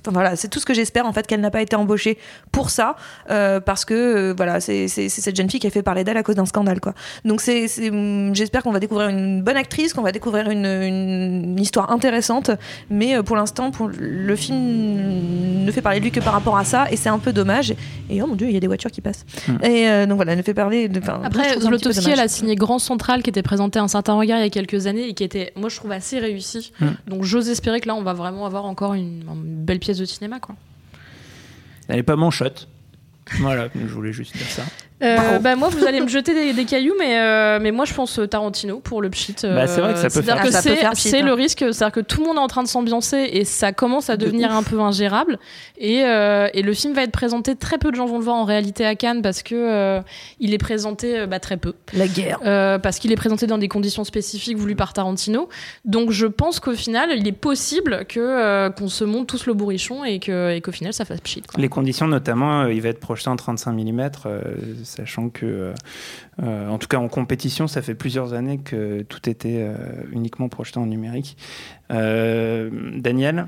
voilà, c'est tout ce que j'espère en fait qu'elle n'a pas été embauchée pour ça euh, parce que euh, voilà, c'est c'est- c'est cette jeune fille qui a fait parler d'elle à cause d'un scandale quoi. Donc c'est c'est- hum, j'espère qu'on va découvrir une bonne actrice, qu'on va découvrir une, une histoire intéressante. Mais pour l'instant, pour le film ne fait parler de lui que par rapport à ça, et c'est un peu dommage. Et oh mon dieu, il y a des voitures qui passent. Hmm. Et euh, donc voilà, ne fait parler. De, Après, Zlotowski, elle a signé Grand Central, qui était présenté à un certain regard il y a quelques années et qui était, moi, je trouve assez réussi. Mm. Donc, j'ose espérer que là, on va vraiment avoir encore une, une belle pièce de cinéma, quoi. elle est pas manchotte voilà je voulais juste dire ça Euh, bah moi, vous allez me jeter des, des cailloux, mais, euh, mais moi, je pense euh, Tarantino pour le pchit. euh, Bah, c'est vrai que ça peut faire- que ça peut c'est- faire pchit, C'est hein. le risque, c'est-à-dire que tout le monde est en train de s'ambiancer et ça commence à devenir un peu ingérable. Et, et le film va être présenté, très peu de gens vont le voir en réalité à Cannes parce que il est présenté bah, très peu. La guerre. Parce qu'il est présenté dans des conditions spécifiques voulues par Tarantino. Donc je pense qu'au final, il est possible que qu'on se monte tous le bourrichon et que et qu'au final ça fasse pchit. quoi. les conditions notamment il va être projeté en 35 mm sachant que euh, en tout cas en compétition ça fait plusieurs années que tout était euh, uniquement projeté en numérique Euh, Daniel?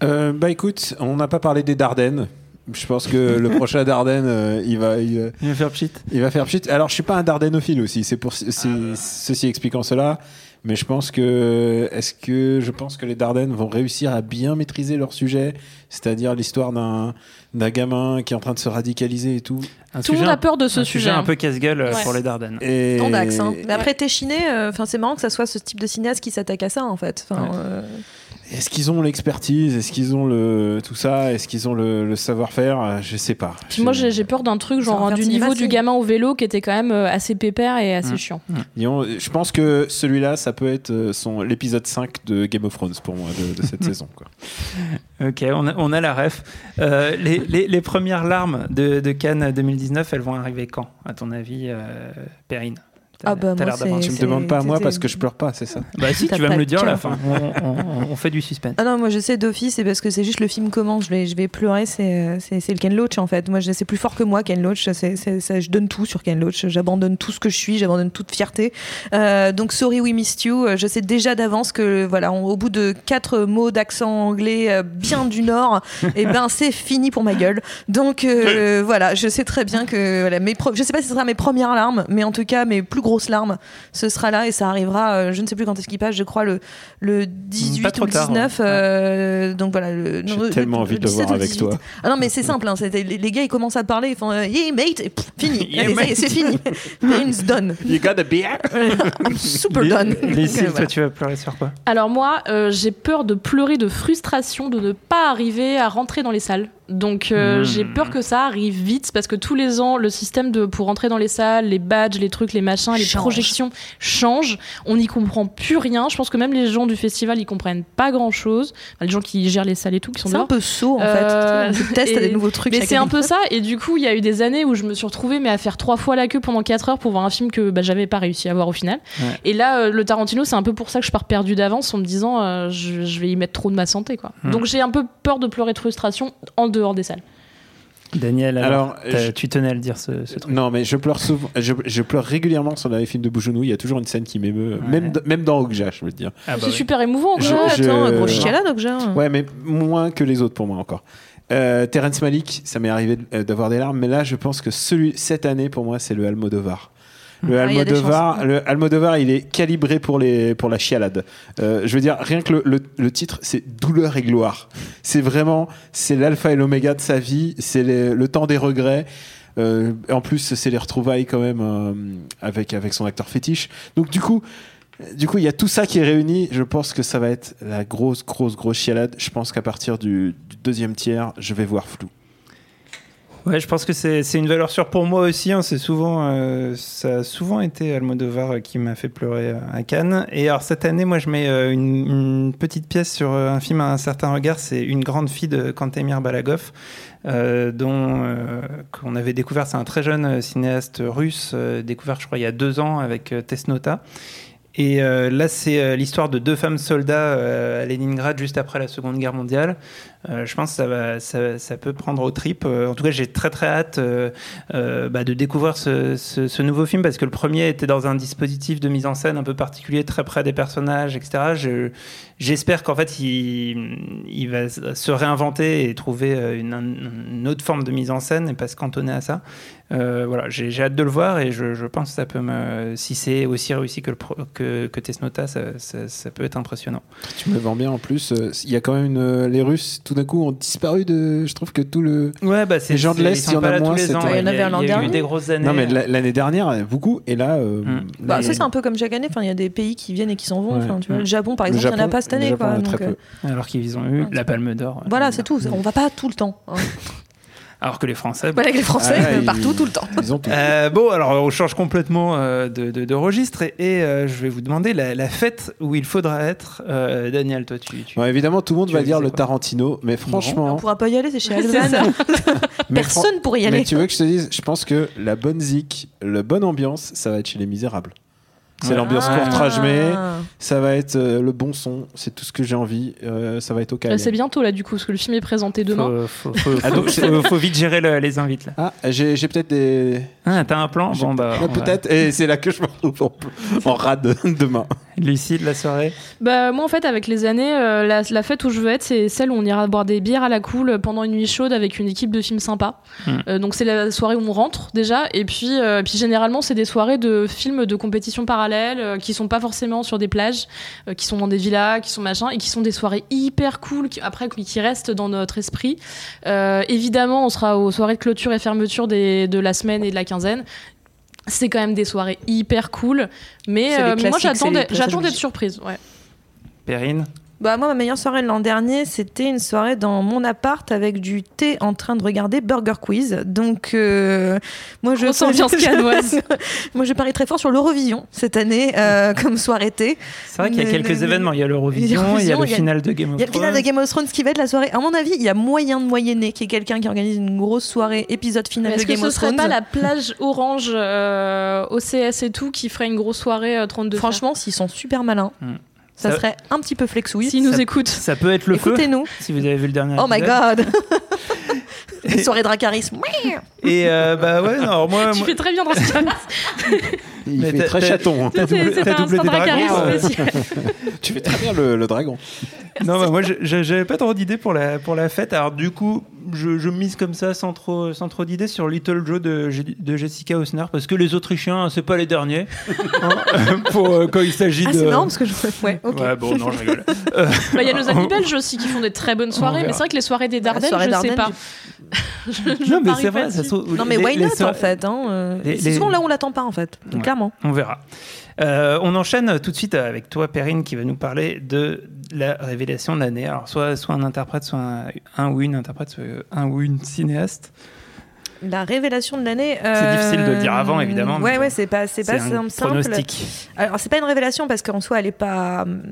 Bah écoute, on n'a pas parlé des Dardennes. Je pense que le prochain Dardenne, euh, il va, il, il va faire pchit il va faire pchit. Alors, je suis pas un Dardenophile aussi. C'est pour Ah, bah. ceci expliquant cela. Mais je pense que est-ce que je pense que les Dardennes vont réussir à bien maîtriser leur sujet, c'est-à-dire l'histoire d'un d'un gamin qui est en train de se radicaliser et tout. un Tout le monde a peur de ce un sujet. un hein. peu casse-gueule euh, Ouais. pour les Dardennes Et d'axe. Hein. Mais après, Téchiné, euh, enfin, c'est marrant que ça soit ce type de cinéaste qui s'attaque à ça, en fait. Ouais. euh, Est-ce qu'ils ont l'expertise? Est-ce qu'ils ont le tout ça? Est-ce qu'ils ont le, le savoir-faire? Je sais pas. Puis moi j'ai peur d'un truc genre du niveau du gamin au vélo qui était quand même assez pépère et assez Mm. chiant. Disons, Je pense que celui-là, ça peut être son l'épisode 5 de Game of Thrones pour moi de, de cette saison. Quoi. Ok, on a, la ref. Euh, les, premières larmes de, de Cannes 2019, elles vont arriver quand, à ton avis, euh, Perrine? Ah bah, moi, Tu me demandes pas à moi parce que je pleure pas, c'est ça Bah si, tu vas me le dire à la fin. On, on- on fait du suspense. Ah non, moi je sais d'office, c'est parce que c'est juste le film commence, je vais, je vais pleurer, c'est euh, le Ken Loach en fait. Moi je- c'est plus fort que moi Ken Loach, c'est- je donne tout sur Ken Loach, j'abandonne tout ce que je suis, j'abandonne toute fierté. Euh, donc Sorry We Missed You, euh, je sais déjà d'avance que voilà, on- au bout de quatre mots d'accent anglais bien du Nord, et ben c'est fini pour ma gueule. Donc euh, voilà, je sais très bien que voilà, mes je sais pas si ce sera mes premières larmes, mais en tout cas mes plus grosses larmes, ce sera là et ça arrivera, euh, je ne sais plus quand est-ce qu'il passe, je crois le, le 18 Pas trop ou le tard, 19. ouais. euh, donc voilà. J'ai le- tellement le- envie le de le 17 voir avec 18. toi. Ah non, mais c'est simple. hein, les, les gars, ils commencent à parler. Ils font euh, Yeah, mate. Et pff, fini. Yeah, c'est fini. Pain's done. You got a beer? I'm super done. Euh, toi, tu vas pleurer sur quoi Alors moi, euh, j'ai peur de pleurer de frustration de ne pas arriver à rentrer dans les salles. Donc euh, Hmm. j'ai peur que ça arrive vite parce que tous les ans, le système de pour rentrer dans les salles, les badges, les trucs, les machins, les Change. projections changent. On n'y comprend plus rien. Je pense que même les gens du festival, ils comprennent pas grand chose. les gens qui gèrent les salles et tout, qui sont C'est un peu saut en Euh, fait. Tu testes et- des nouveaux trucs. Mais c'est un peu ça, et du coup, il y a eu des années où je me suis retrouvée mais à faire trois fois la queue pendant 4 heures pour voir un film que bah, j'avais pas réussi à voir au final. Ouais. Et là, euh, le Tarantino, c'est un peu pour ça que je pars perdu d'avance en me disant euh, je, je vais y mettre trop de ma santé. quoi. Hmm. Donc j'ai un peu peur de pleurer de frustration en dehors des salles. Daniel, alors, Alors, t'as- je- tu tenais à le dire ce, ce truc. Non, mais je pleure souvent. Je, je pleure régulièrement sur les films de Bougenou. Il y a toujours une scène qui m'émeut, Ouais. même, même dans Okja, je veux dire. Ah bah c'est oui. super émouvant. Je- attends, je- gros chialade, donc j'ai un- Ouais, mais moins que les autres pour moi encore. Euh, Terrence Malick, ça m'est arrivé euh, d'avoir des larmes, mais là, je pense que celui cette année pour moi, c'est le Almodovar. Le Ah, Almodovar, le Almodovar, il est calibré pour les pour la chialade. Euh, je veux dire, rien que le, le- le titre, c'est douleur et gloire. C'est vraiment, c'est l'alpha et l'oméga de sa vie. C'est le temps des regrets. Euh, en plus, c'est les retrouvailles quand même euh, avec avec son acteur fétiche. Donc du coup. Du coup, il y a tout ça qui est réuni. Je pense que ça va être la grosse, grosse, grosse chialade. Je pense qu'à partir du, du deuxième tiers, je vais voir flou. Ouais, je pense que c'est une valeur sûre pour moi aussi. hein. C'est souvent, euh, ça a souvent été Almodovar euh, qui m'a fait pleurer euh, à Cannes. Et alors cette année, moi, je mets une, petite pièce sur un film à un certain regard. C'est Une grande fille de Kantemir Balagov, dont qu'on avait découvert. C'est un très jeune cinéaste russe, découvert, je crois, il y a deux ans avec Tesnota. Et là, c'est l'histoire de deux femmes soldats à Leningrad juste après la Seconde Guerre mondiale. Euh, je pense que ça, peut prendre aux tripes. Euh, en tout cas, j'ai très très hâte euh, bah, de découvrir ce, nouveau film parce que le premier était dans un dispositif de mise en scène un peu particulier, très près des personnages, etc. Je- J'espère qu'en fait, il, va se réinventer et trouver une, autre forme de mise en scène et pas se cantonner à ça. Voilà, j'ai hâte de le voir et je, pense que ça peut me, si c'est aussi réussi que, que, que Tesnota, ça, peut être impressionnant. Tu me vends bien en plus. Il y a quand même les Russes, tout d'un coup, ont disparu de. Je trouve que tout le. Ouais, bah c'est Les gens de l'Est, il y en pas a moins. Il y en avait un l'an Il y a eu dernier. des grosses années. Non, mais la- l'année dernière, beaucoup. Et là. euh, Mm. Bah, là, ça, c'est un peu comme chaque année. Enfin, il y a des pays qui viennent et qui s'en vont. Ouais. Enfin, tu vois, Mm. Le Japon, par le exemple, il n'y en a pas cette année. Japon Quoi, donc, euh. Alors qu'ils ont eu la Palme d'Or. Voilà, c'est tout. On va pas tout le temps. Alors que les Français. Voilà, avec les Français, Ah, ils- partout, tout le temps. Ils ont tout. Euh, bon, alors on change complètement euh, de, de- de registre et, et, euh, je vais vous demander la, la fête où il faudra être. Euh, Daniel, toi, tu. tu- Bon, évidemment, tout le monde va dire le Tarantino, mais On franchement. pourra pas y aller, c'est chez Personne pourrait y aller. Mais tu veux que je te dise, je pense que la bonne zik, la bonne ambiance, ça va être chez Les Misérables. C'est Ouais. l'ambiance Ah. court-trajmée, ça va être euh, le bon son, c'est tout ce que j'ai envie, euh, ça va être au calme. Là, c'est bientôt là du coup, parce que le film est présenté demain. Faut, faut, faut- Ah, donc, faut- vite gérer le- les invites là. Ah, j'ai peut-être des. Ah, t'as un plan? Bon, bah. Ouais, peut-être, et c'est là que je me retrouve en, en rade demain. Lucie de la soirée? Bah moi en fait avec les années, euh, la, la fête où je veux être, c'est celle où on ira boire des bières à la cool pendant une nuit chaude avec une équipe de films sympas. Mm. Euh, donc c'est la soirée où on rentre déjà, et puis, euh, puis généralement c'est des soirées de films de compétition parallèle euh, qui sont pas forcément sur des plages, euh, qui sont dans des villas, qui sont machin, et qui sont des soirées hyper cool, qui, après qui qui restent dans notre esprit. Euh, évidemment on sera aux soirées de clôture et fermeture des, de la semaine et de la quinzaine. C'est quand même des soirées hyper cool, mais euh, moi j'attends d'être- surprise. Ouais. Perrine? Bah moi ma meilleure soirée de l'an dernier c'était une soirée dans mon appart avec du thé en train de regarder Burger Quiz donc euh, moi je canoise. moi je parie très fort sur l'Eurovision cette année euh, comme soirée thé C'est vrai qu'il y a quelques le- événements. Il y a l'Eurovision, il y a le il y a- final de Game il of y a le final Thrones. de Game of Thrones qui va être la soirée à mon avis il y a moyen de moyenner qui est quelqu'un qui organise une grosse soirée épisode final Est-ce de que Game ce of serait Thrones pas la plage orange euh, OCS et tout qui ferait une grosse soirée euh, 32 franchement s'ils sont super malins Hmm. Ça, Ça- serait un petit peu flexouille s'ils nous écoutent. Ça peut être le feu, écoutez-nous. si vous avez vu le dernier oh my god. Une soirée Dracarys Et euh, bah ouais, non, alors moi, Tu moi- fais très bien dans ce cas-là. Il Mais fait très chaton. hein. t'as doublé, C'est un doublé des dragons. euh. Tu fais très bien le, le dragon. Non, bah, moi, j'avais pas trop d'idées pour la, pour la fête. Alors, du coup, je, je mise comme ça, sans trop, sans trop d'idées, sur Little Joe de, Je- de Jessica Hausner, parce que les Autrichiens, c'est pas les derniers. Hein, pour, euh, quand il s'agit ah de. c'est marrant parce que je ouais ok Ouais, bon, non, je rigole. Euh, Bah, Il y a nos amis belges aussi qui font des très bonnes soirées, mais c'est vrai que les soirées des Dardennes, soirée je sais Dardennes, pas. je, je non, mais c'est vrai, ça se Non mais les- why not en fait hein, euh, les- C'est souvent là où on l'attend pas en fait, Ouais. clairement. On verra. Euh, on enchaîne tout de suite avec toi, Perrine, qui va nous parler de la révélation de l'année. Alors, soit, soit un interprète, soit un, un ou une interprète, soit un ou une cinéaste. La révélation de l'année. C'est difficile de le dire avant, évidemment, Ouais ouais c'est pas c'est pas un simple. pronostic. Alors c'est pas une révélation parce qu'en soi elle est pas hum,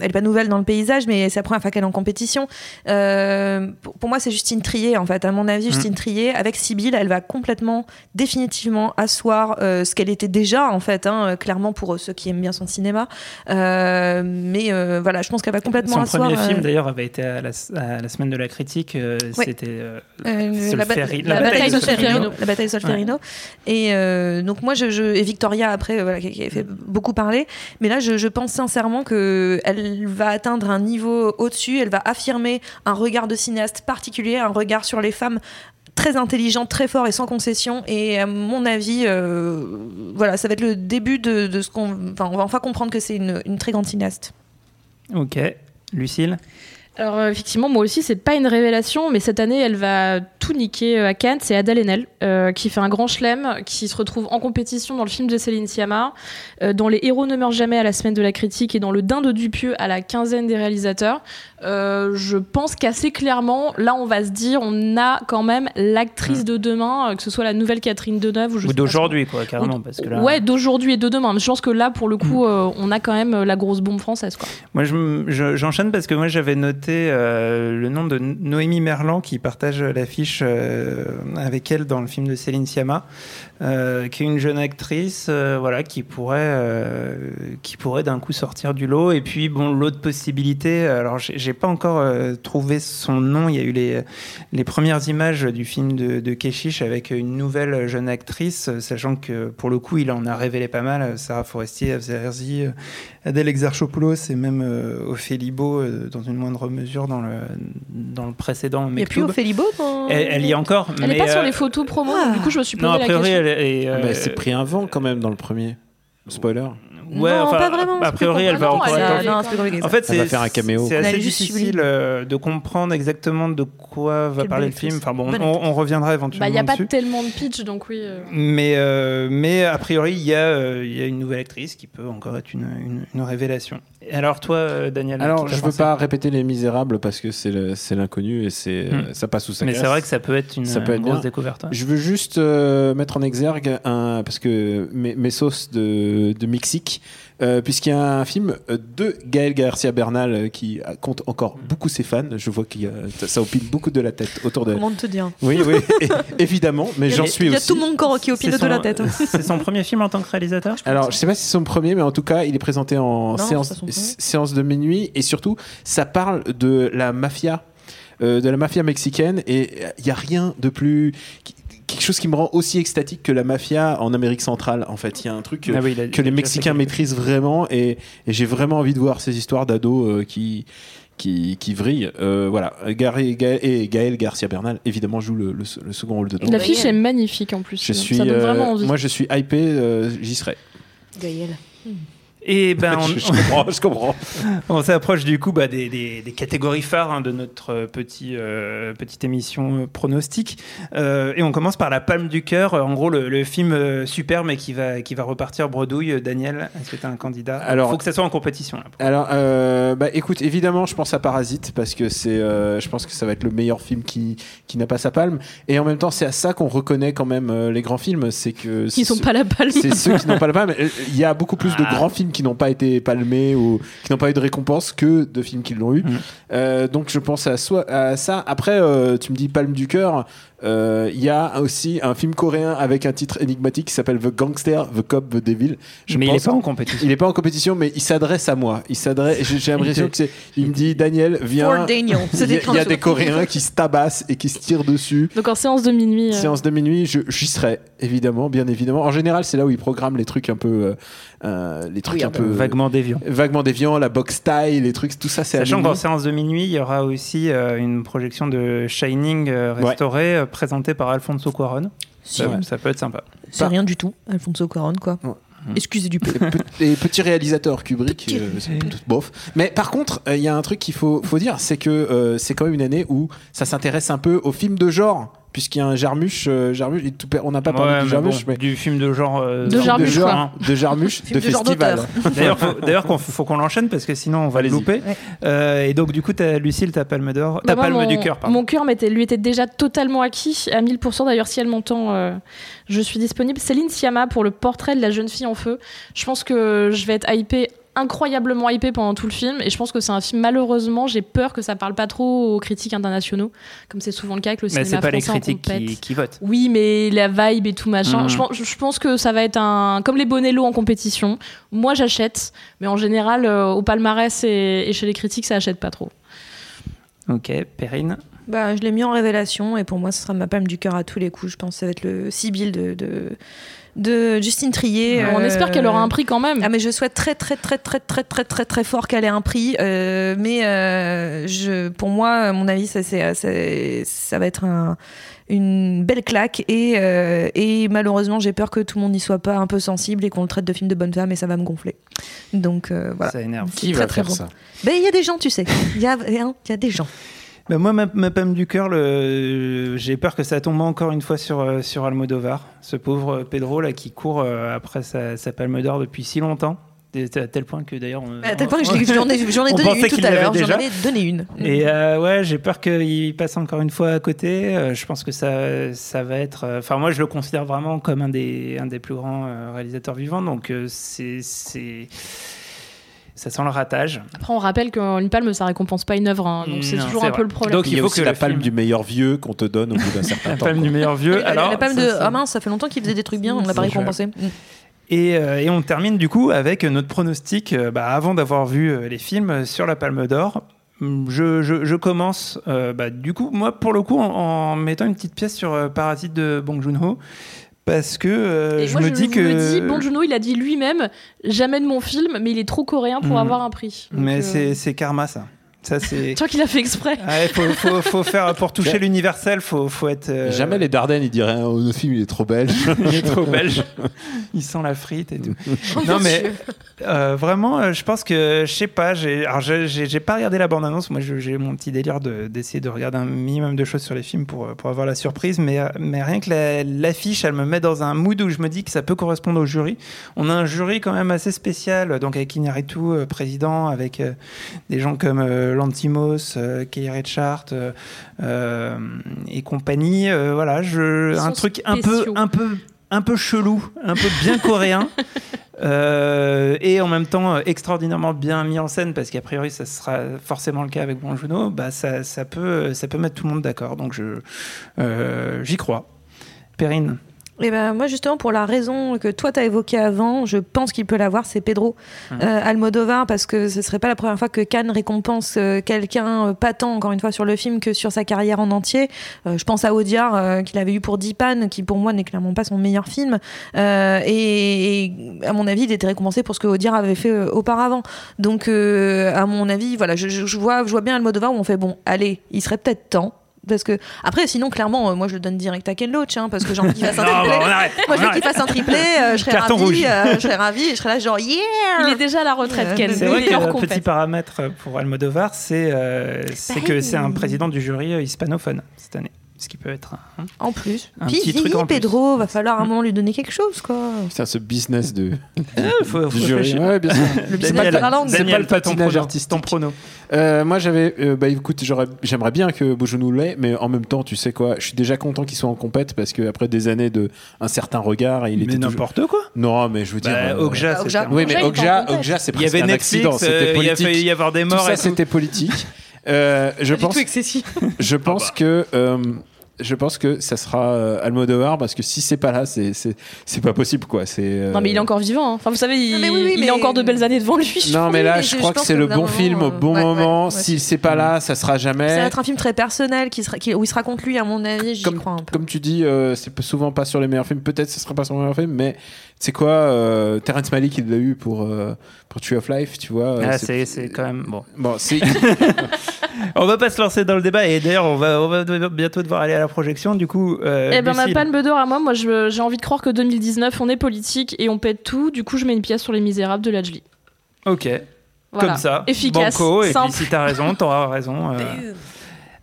elle est pas nouvelle dans le paysage mais c'est la première fois qu'elle est en compétition. Euh, pour, moi c'est Justine Trier en fait à mon avis Justine Trier avec Sibyl elle va complètement définitivement asseoir euh, ce qu'elle était déjà en fait hein, clairement pour euh, ceux qui aiment bien son cinéma. Euh, mais euh, voilà je pense qu'elle va complètement Son asseoir. premier film, euh, d'ailleurs, avait été à la, à la semaine de la critique. euh, Ouais. C'était euh, Euh, la, la bataille de Solferino. La bataille de Solferino. Et euh, donc moi, je, je- et Victoria après, euh, voilà, qui, qui a fait beaucoup parler. Mais là, je, je pense sincèrement que elle va atteindre un niveau au-dessus. Elle va affirmer un regard de cinéaste particulier, un regard sur les femmes très intelligent, très fort et sans concession. Et à mon avis, euh, voilà, ça va être le début de, de ce qu'on, enfin, on va enfin comprendre que c'est une, une très grande cinéaste. Ok. Lucille? Alors euh, effectivement, moi aussi, c'est pas une révélation, mais cette année, elle va tout niqué euh, à Cannes, c'est Adèle Haenel, euh, qui fait un grand chelem, qui se retrouve en compétition dans le film de Céline Sciamma, euh, dans Les héros ne meurent jamais à la semaine de la critique et dans Le Dain de Dupieux à la quinzaine des réalisateurs. Euh, je pense qu'assez clairement, là, on va se dire, on a quand même l'actrice de demain, euh, que ce soit la nouvelle Catherine Deneuve ou, d'aujourd'hui, quoi, carrément. Parce que là, Ouais, d'aujourd'hui et de demain. Mais je pense que là, pour le coup, euh, on a quand même la grosse bombe française. Quoi. Moi, je m- je- j'enchaîne parce que moi, j'avais noté euh, le nom de Noémie Merlan qui partage l'affiche avec elle dans le film de Céline Sciamma, euh, qui est une jeune actrice, euh, voilà, qui pourrait, euh, qui pourrait d'un coup sortir du lot. Et puis, bon, l'autre possibilité, alors, j'ai pas encore trouvé son nom. Il y a eu les, les premières images du film de, de Keshish avec une nouvelle jeune actrice, sachant que pour le coup, il en a révélé pas mal. Sarah Forestier, euh, Adèle Exarchopoulos et même Ophélie Beau, dans une moindre mesure dans le, dans le précédent a plus. Ophélie Beau Elle, elle y est encore. Elle mais, n'est pas sur les photos promo, Ah. du coup, je me suis posé la question. elle est. Ah euh, bah, c'est pris un vent quand même dans le premier. Spoiler. Ouais, non, enfin, pas vraiment. A priori, elle va encore En fait, c'est faire un caméo. c'est assez difficile euh, de comprendre exactement de quoi va Quelle parler le film. Enfin bon, on, on reviendra Bah, éventuellement Il n'y a pas dessus. tellement de pitch, donc oui. euh. Mais, euh, mais a priori, il y, a, euh, il y a une nouvelle actrice qui peut encore être une, une, une révélation. Et alors, toi, euh, Daniel Alors, je veux pas répéter Les Misérables parce que c'est l'inconnu et c'est Hmm. ça passe sous sa Mais c'est vrai que ça peut être une, Ça peut être grosse bien. découverte. ouais. Je veux juste euh, mettre en exergue un parce que mes, mes sauces de, de Mexique, euh, puisqu'il y a un film euh, de Gaël Garcia Bernal euh, qui compte encore beaucoup ses fans. Je vois qu'il ça opine beaucoup de la tête autour de. Comment te dire Oui, oui, évidemment, mais j'en suis Il y a aussi. tout le monde corps qui opine de la tête. hein. C'est son premier film en tant que réalisateur Alors, je sais pas si c'est son premier, mais en tout cas, il est présenté en Non, séance, de minuit et surtout, ça parle de la mafia, euh, de la mafia mexicaine et il y a rien de plus quelque chose qui me rend aussi extatique que la mafia en Amérique centrale. En fait, il y a un truc que, Ah oui, il a- que les Mexicains maîtrisent vraiment et, et j'ai vraiment envie de voir ces histoires d'ados euh, qui qui, qui vrillent. Euh, voilà, Gary- Ga- et Gaël Garcia Bernal évidemment joue le, le- le second rôle dedans. L'affiche est magnifique en plus. Je suis, ça donne euh, vraiment envie. moi, je suis hypé. euh, J'y serai. Gaël. Et ben, on, je, je comprends, je comprends. On s'approche du coup bah, des, des- des catégories phares hein, de notre euh, petit, euh, petite émission euh, pronostic. Euh, et on commence par la palme du cœur. En gros, le, le film euh, super, mais qui va, qui va repartir bredouille. Daniel, est-ce que tu as un candidat? Alors- Il faut que ça soit en compétition. Là. Alors, euh, bah, écoute, évidemment, je pense à Parasite parce que c'est, euh, je pense que ça va être le meilleur film qui, qui n'a pas sa palme. Et en même temps, c'est à ça qu'on reconnaît quand même euh, les grands films, c'est que Ils sont c'est- pas la palme. C'est ceux qui n'ont pas la palme. Il y a beaucoup plus de Ah. grands films qui n'ont pas été palmés ou qui n'ont pas eu de récompense que de films qui l'ont eu. Mm. Euh, donc je pense à, ça. Après, euh, tu me dis palme du cœur. Euh, Il y a aussi un film coréen avec un titre énigmatique qui s'appelle The Gangster, The Cop, The Devil. Je mais il pense- est pas en compétition. il n'est pas en compétition, mais il s'adresse à moi. Il s'adresse. J'ai l'impression que c'est. Il me dit Daniel, viens. Daniel. Il y a, y a des Coréens qui se tabassent et qui se tirent dessus. Donc en séance de minuit. euh, Séance de minuit, je- j'y serai évidemment, bien évidemment. En général, c'est là où ils programment les trucs un peu, euh, euh, les trucs Oui, un peu Vaguement déviant. vaguement déviants, la box style, les trucs, tout ça, c'est à Sachant qu'en séance de minuit, il y aura aussi euh, une projection de Shining euh, restaurée présentée par Alfonso Cuarón. Ça, peut être sympa. C'est rien du tout, Alfonso Cuarón, quoi. Ouais. Excusez du peu. Et pe- et petit réalisateur Kubrick, Petit euh, c'est bof. Mais par contre, euh, il y a un truc qu'il faut, faut dire, c'est que euh, c'est quand même une année où ça s'intéresse un peu aux films de genre, puisqu'il y a un Jarmuche, euh, Jarmuche et tout- on n'a pas parlé Ouais, du mais Jarmuche, bon, mais Du film de genre. euh, De Jarmuche, genre, quoi. hein. de Jarmuche, de de genre festival. D'ailleurs, faut, d'ailleurs, qu'on- faut qu'on l'enchaîne parce que sinon on va le Allez-y. louper. Ouais. Euh, et donc, du coup, as, Lucille, ta palme d'or, Bah, ta palme mon- du cœur, pardon. Mon cœur lui était déjà totalement acquis, à 1000%. D'ailleurs, si elle m'entend, euh, je suis disponible. Céline Sciamma pour le portrait de la jeune fille en feu. Je pense que je vais être hypée incroyablement hypée pendant tout le film et je pense que c'est un film malheureusement j'ai peur que ça parle pas trop aux critiques internationaux comme c'est souvent le cas avec le Mais cinéma c'est pas les critiques qui, votent. Oui, mais la vibe et tout machin. Mhm. Je, pense, je pense que ça va être un comme les Bonello en compétition. Moi, j'achète, mais en général, euh, au palmarès et, et chez les critiques, ça achète pas trop. Ok, Perrine. Bah, je l'ai mis en révélation et pour moi, ce sera ma palme du cœur à tous les coups. Je pense que ça va être le Sibyl de, de, de Justine Trier. On Euh, espère qu'elle aura un prix quand même. Ah mais je souhaite très très très très très très très très fort qu'elle ait un prix. Euh, mais euh, je, pour moi, à mon avis, ça, c'est, c'est- ça va être un- une belle claque. Et, euh, et malheureusement, j'ai peur que tout le monde n'y soit pas un peu sensible et qu'on le traite de film de bonne femme et ça va me gonfler. Donc euh, voilà. Ça énerve. C'est Qui très, va très faire bon. ça? Ben, il y a des gens, tu sais. Il y a, hein, il y a des gens. Bah, moi, ma, ma pomme du cœur, j'ai peur que ça tombe encore une fois sur, euh, sur Almodovar. Ce pauvre Pedro là, qui court euh, après sa, sa palme d'or depuis si longtemps. À tel point que d'ailleurs. on- À tel point que j'en ai, j'en ai on donné une tout à l'heure. J'en ai donné une. Et euh, ouais, j'ai peur qu'il passe encore une fois à côté. Euh, je pense que ça, ça va être. euh, Enfin, moi, je le considère vraiment comme un des, un des plus grands euh, réalisateurs vivants. Donc, euh, c'est, ça sent le ratage. Après, on rappelle qu'une palme, ça récompense pas une œuvre, hein, donc c'est toujours un peu le problème. Donc, il faut que la palme film- du meilleur vieux qu'on te donne au bout d'un certain La temps. palme du meilleur vieux. La- Alors, la palme ça, de ah mince, ça fait longtemps qu'il faisait des trucs bien, on l'a pas récompensé. Mm. Et, euh, et on termine du coup avec notre pronostic, euh, bah, avant d'avoir vu euh, les films sur la Palme d'Or. Hum, Je, je- je commence, euh, bah, du coup, moi, pour le coup, en, en mettant une petite pièce sur euh, Parasite de Bong Joon-ho, parce que euh, Et je moi, me je dis que... le dis, Bon Juno, il a dit lui-même jamais de mon film, mais il est trop coréen pour Mhm. avoir un prix. Donc, Mais euh, c'est c'est karma, ça. Ça, c'est... Tu vois qu'il a fait exprès. Ouais, faut, faut, faut faire, pour toucher l'universel, faut, faut être... euh, Jamais les Dardennes, ils diraient oh, le film il est trop belge. Il est trop belge. Il sent la frite et tout. non, mais euh, vraiment, euh, je pense que, je sais pas, j'ai alors, j'ai- j'ai j'ai pas regardé la bande-annonce. Moi, j'ai mon petit délire de- d'essayer de, regarder un minimum de choses sur les films pour, pour avoir la surprise. Mais, mais rien que la- l'affiche, elle me met dans un mood où je me dis que ça peut correspondre au jury. On a un jury quand même assez spécial, donc avec euh, président, avec des gens comme euh, Lantimos, euh, Kay Richard euh, euh, et compagnie. Voilà, je, un truc un peu, un peu, un peu chelou, un peu bien coréen. Euh, et en même temps extraordinairement bien mis en scène parce qu'a priori ça sera forcément le cas avec Bong Joon-ho, bah ça, ça peut ça peut mettre tout le monde d'accord donc je euh, j'y crois Perrine Et ben moi justement pour la raison que toi t'as évoquée avant, je pense qu'il peut l'avoir, c'est Pedro Hum. euh, Almodovar parce que ce serait pas la première fois que Cannes récompense euh, quelqu'un euh, pas tant encore une fois sur le film que sur sa carrière en entier. Euh, je pense à Audiard euh, qu'il avait eu pour Dipan qui pour moi n'est clairement pas son meilleur film Euh, et, et à mon avis il était récompensé pour ce que Audiard avait fait auparavant. Donc euh, à mon avis voilà je, je- je vois je vois bien Almodovar où on fait bon allez il serait peut-être temps. Parce que après, sinon, clairement, euh, moi, je le donne direct à Ken Loach, hein, parce que j'ai envie qu'il fasse un Non, triplé. bon, on arrête, Moi, je veux qu'il fasse un triplé, euh, je serais Carton rouge. euh, je serais ravie, et je serais là genre yeah. Il est déjà à la retraite, Ken. c'est vrai petit paramètre pour Almodovar c'est euh, c'est que c'est un président du jury hispanophone cette année ce qui peut être un- hein. En plus. Un Puis petit il truc en plus. Pedro, va falloir à un moment lui donner quelque chose, quoi. Putain, ce business de, faut, du faut jury. réfléchir. Ouais, bien sûr. Le business Daniel, de la langue. C'est pas le ton patinage prono, artistique. ton prono Euh, moi, j'avais. euh, bah écoute, j'aimerais bien que Bojonou l'ait, mais en même temps, tu sais quoi, je suis déjà content qu'il soit en compète parce qu'après des années de un certain regard, il mais était toujours. n'importe quoi Non, mais je veux dire. bah, euh, Okja Okja. Oui, mais Okja, Okja, c'est il y presque avait un accident. C'était euh, il a politique. failli y avoir des Tout morts ça, c'était politique. Euh, je pense. excessif. Je pense que. euh, je pense que ça sera euh, Almodovar parce que si c'est pas là, c'est c'est c'est pas possible quoi. C'est. euh, Non, mais il est encore vivant. hein. Enfin, vous savez, il, Non, mais oui, oui, il mais- a encore de belles années devant lui. Non, mais là, mais je je- crois je que c'est le bon film au bon ouais, moment. ouais, ouais, si c'est pas là, ça sera Ça va jamais. être un film très personnel qui sera, qui- où il se raconte lui, à mon avis, Comme, crois un peu. comme tu dis, euh, c'est souvent pas sur les meilleurs films. Peut-être ce sera pas sur les meilleurs films, mais c'est quoi euh, Terrence Malick, il l'a eu pour euh, pour Tree of Life, tu vois. euh, Ah, c'est c'est quand même bon Bon, c'est On va pas se lancer dans le débat et d'ailleurs on va, on va bientôt devoir aller à la projection du coup. Euh, Eh ben, ma palme d'or à moi, moi, je- j'ai envie de croire que 2019, on est politique et on pète tout. Du coup, je mets une pièce sur Les Misérables de Lajli. Ok, Voilà. comme ça. Efficace, Banco, et simple. puis si t'as raison, t'auras raison.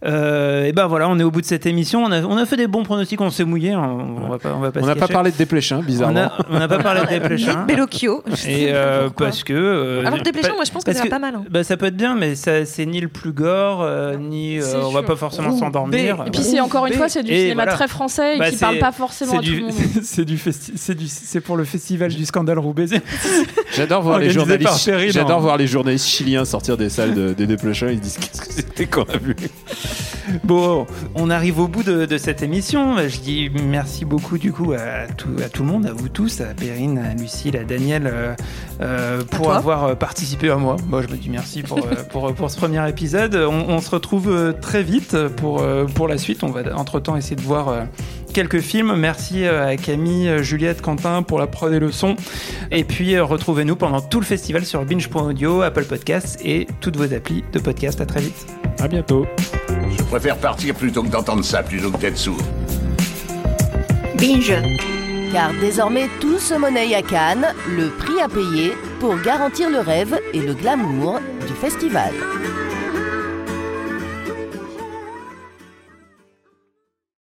Euh. Et ben voilà, on est au bout de cette émission. On a, on a fait des bons pronostics, on s'est mouillé. hein. On va pas, on va pas on se n'a pas parlé de Desplechin, On bizarrement. a- on n'a pas parlé de Desplechin. Bellocchio. Et euh, parce que. euh, Alors pa- moi, je pense que ça va pas mal. hein. Bah, ça peut être bien, mais ça- c'est ni le plus gore, euh, ni euh, on va pas forcément s'endormir. Et puis, c'est encore une fois, c'est du Et cinéma voilà. très français et Bah, qui parle pas forcément à tout du, le monde. c'est du, festi- c'est du, c'est pour le festival du scandale Roubaisé. J'adore voir les journalistes. J'adore voir les journalistes chiliens sortir des salles de, des Desplechin. Ils se disent qu'est-ce que c'était qu'on a vu? Bon, on arrive au bout de, de cette émission. Je dis merci beaucoup du coup à tout, à tout le monde, à vous tous, à Perrine, à Lucille, à Daniel, euh, euh, pour avoir euh, participé à moi. Moi, je me dis merci pour, pour, pour ce premier épisode. On, on se retrouve très vite pour, pour la suite. On va entre-temps essayer de voir quelques films. Merci à Camille, Juliette, Quentin pour la prod et le son. Et puis, retrouvez-nous pendant tout le festival sur binge.audio, Apple Podcasts et toutes vos applis de podcast. À très vite. À bientôt. Je préfère partir plutôt que d'entendre ça, plutôt que d'être sourd. Binge. Car désormais tout se monnaie à Cannes, le prix à payer pour garantir le rêve et le glamour du festival.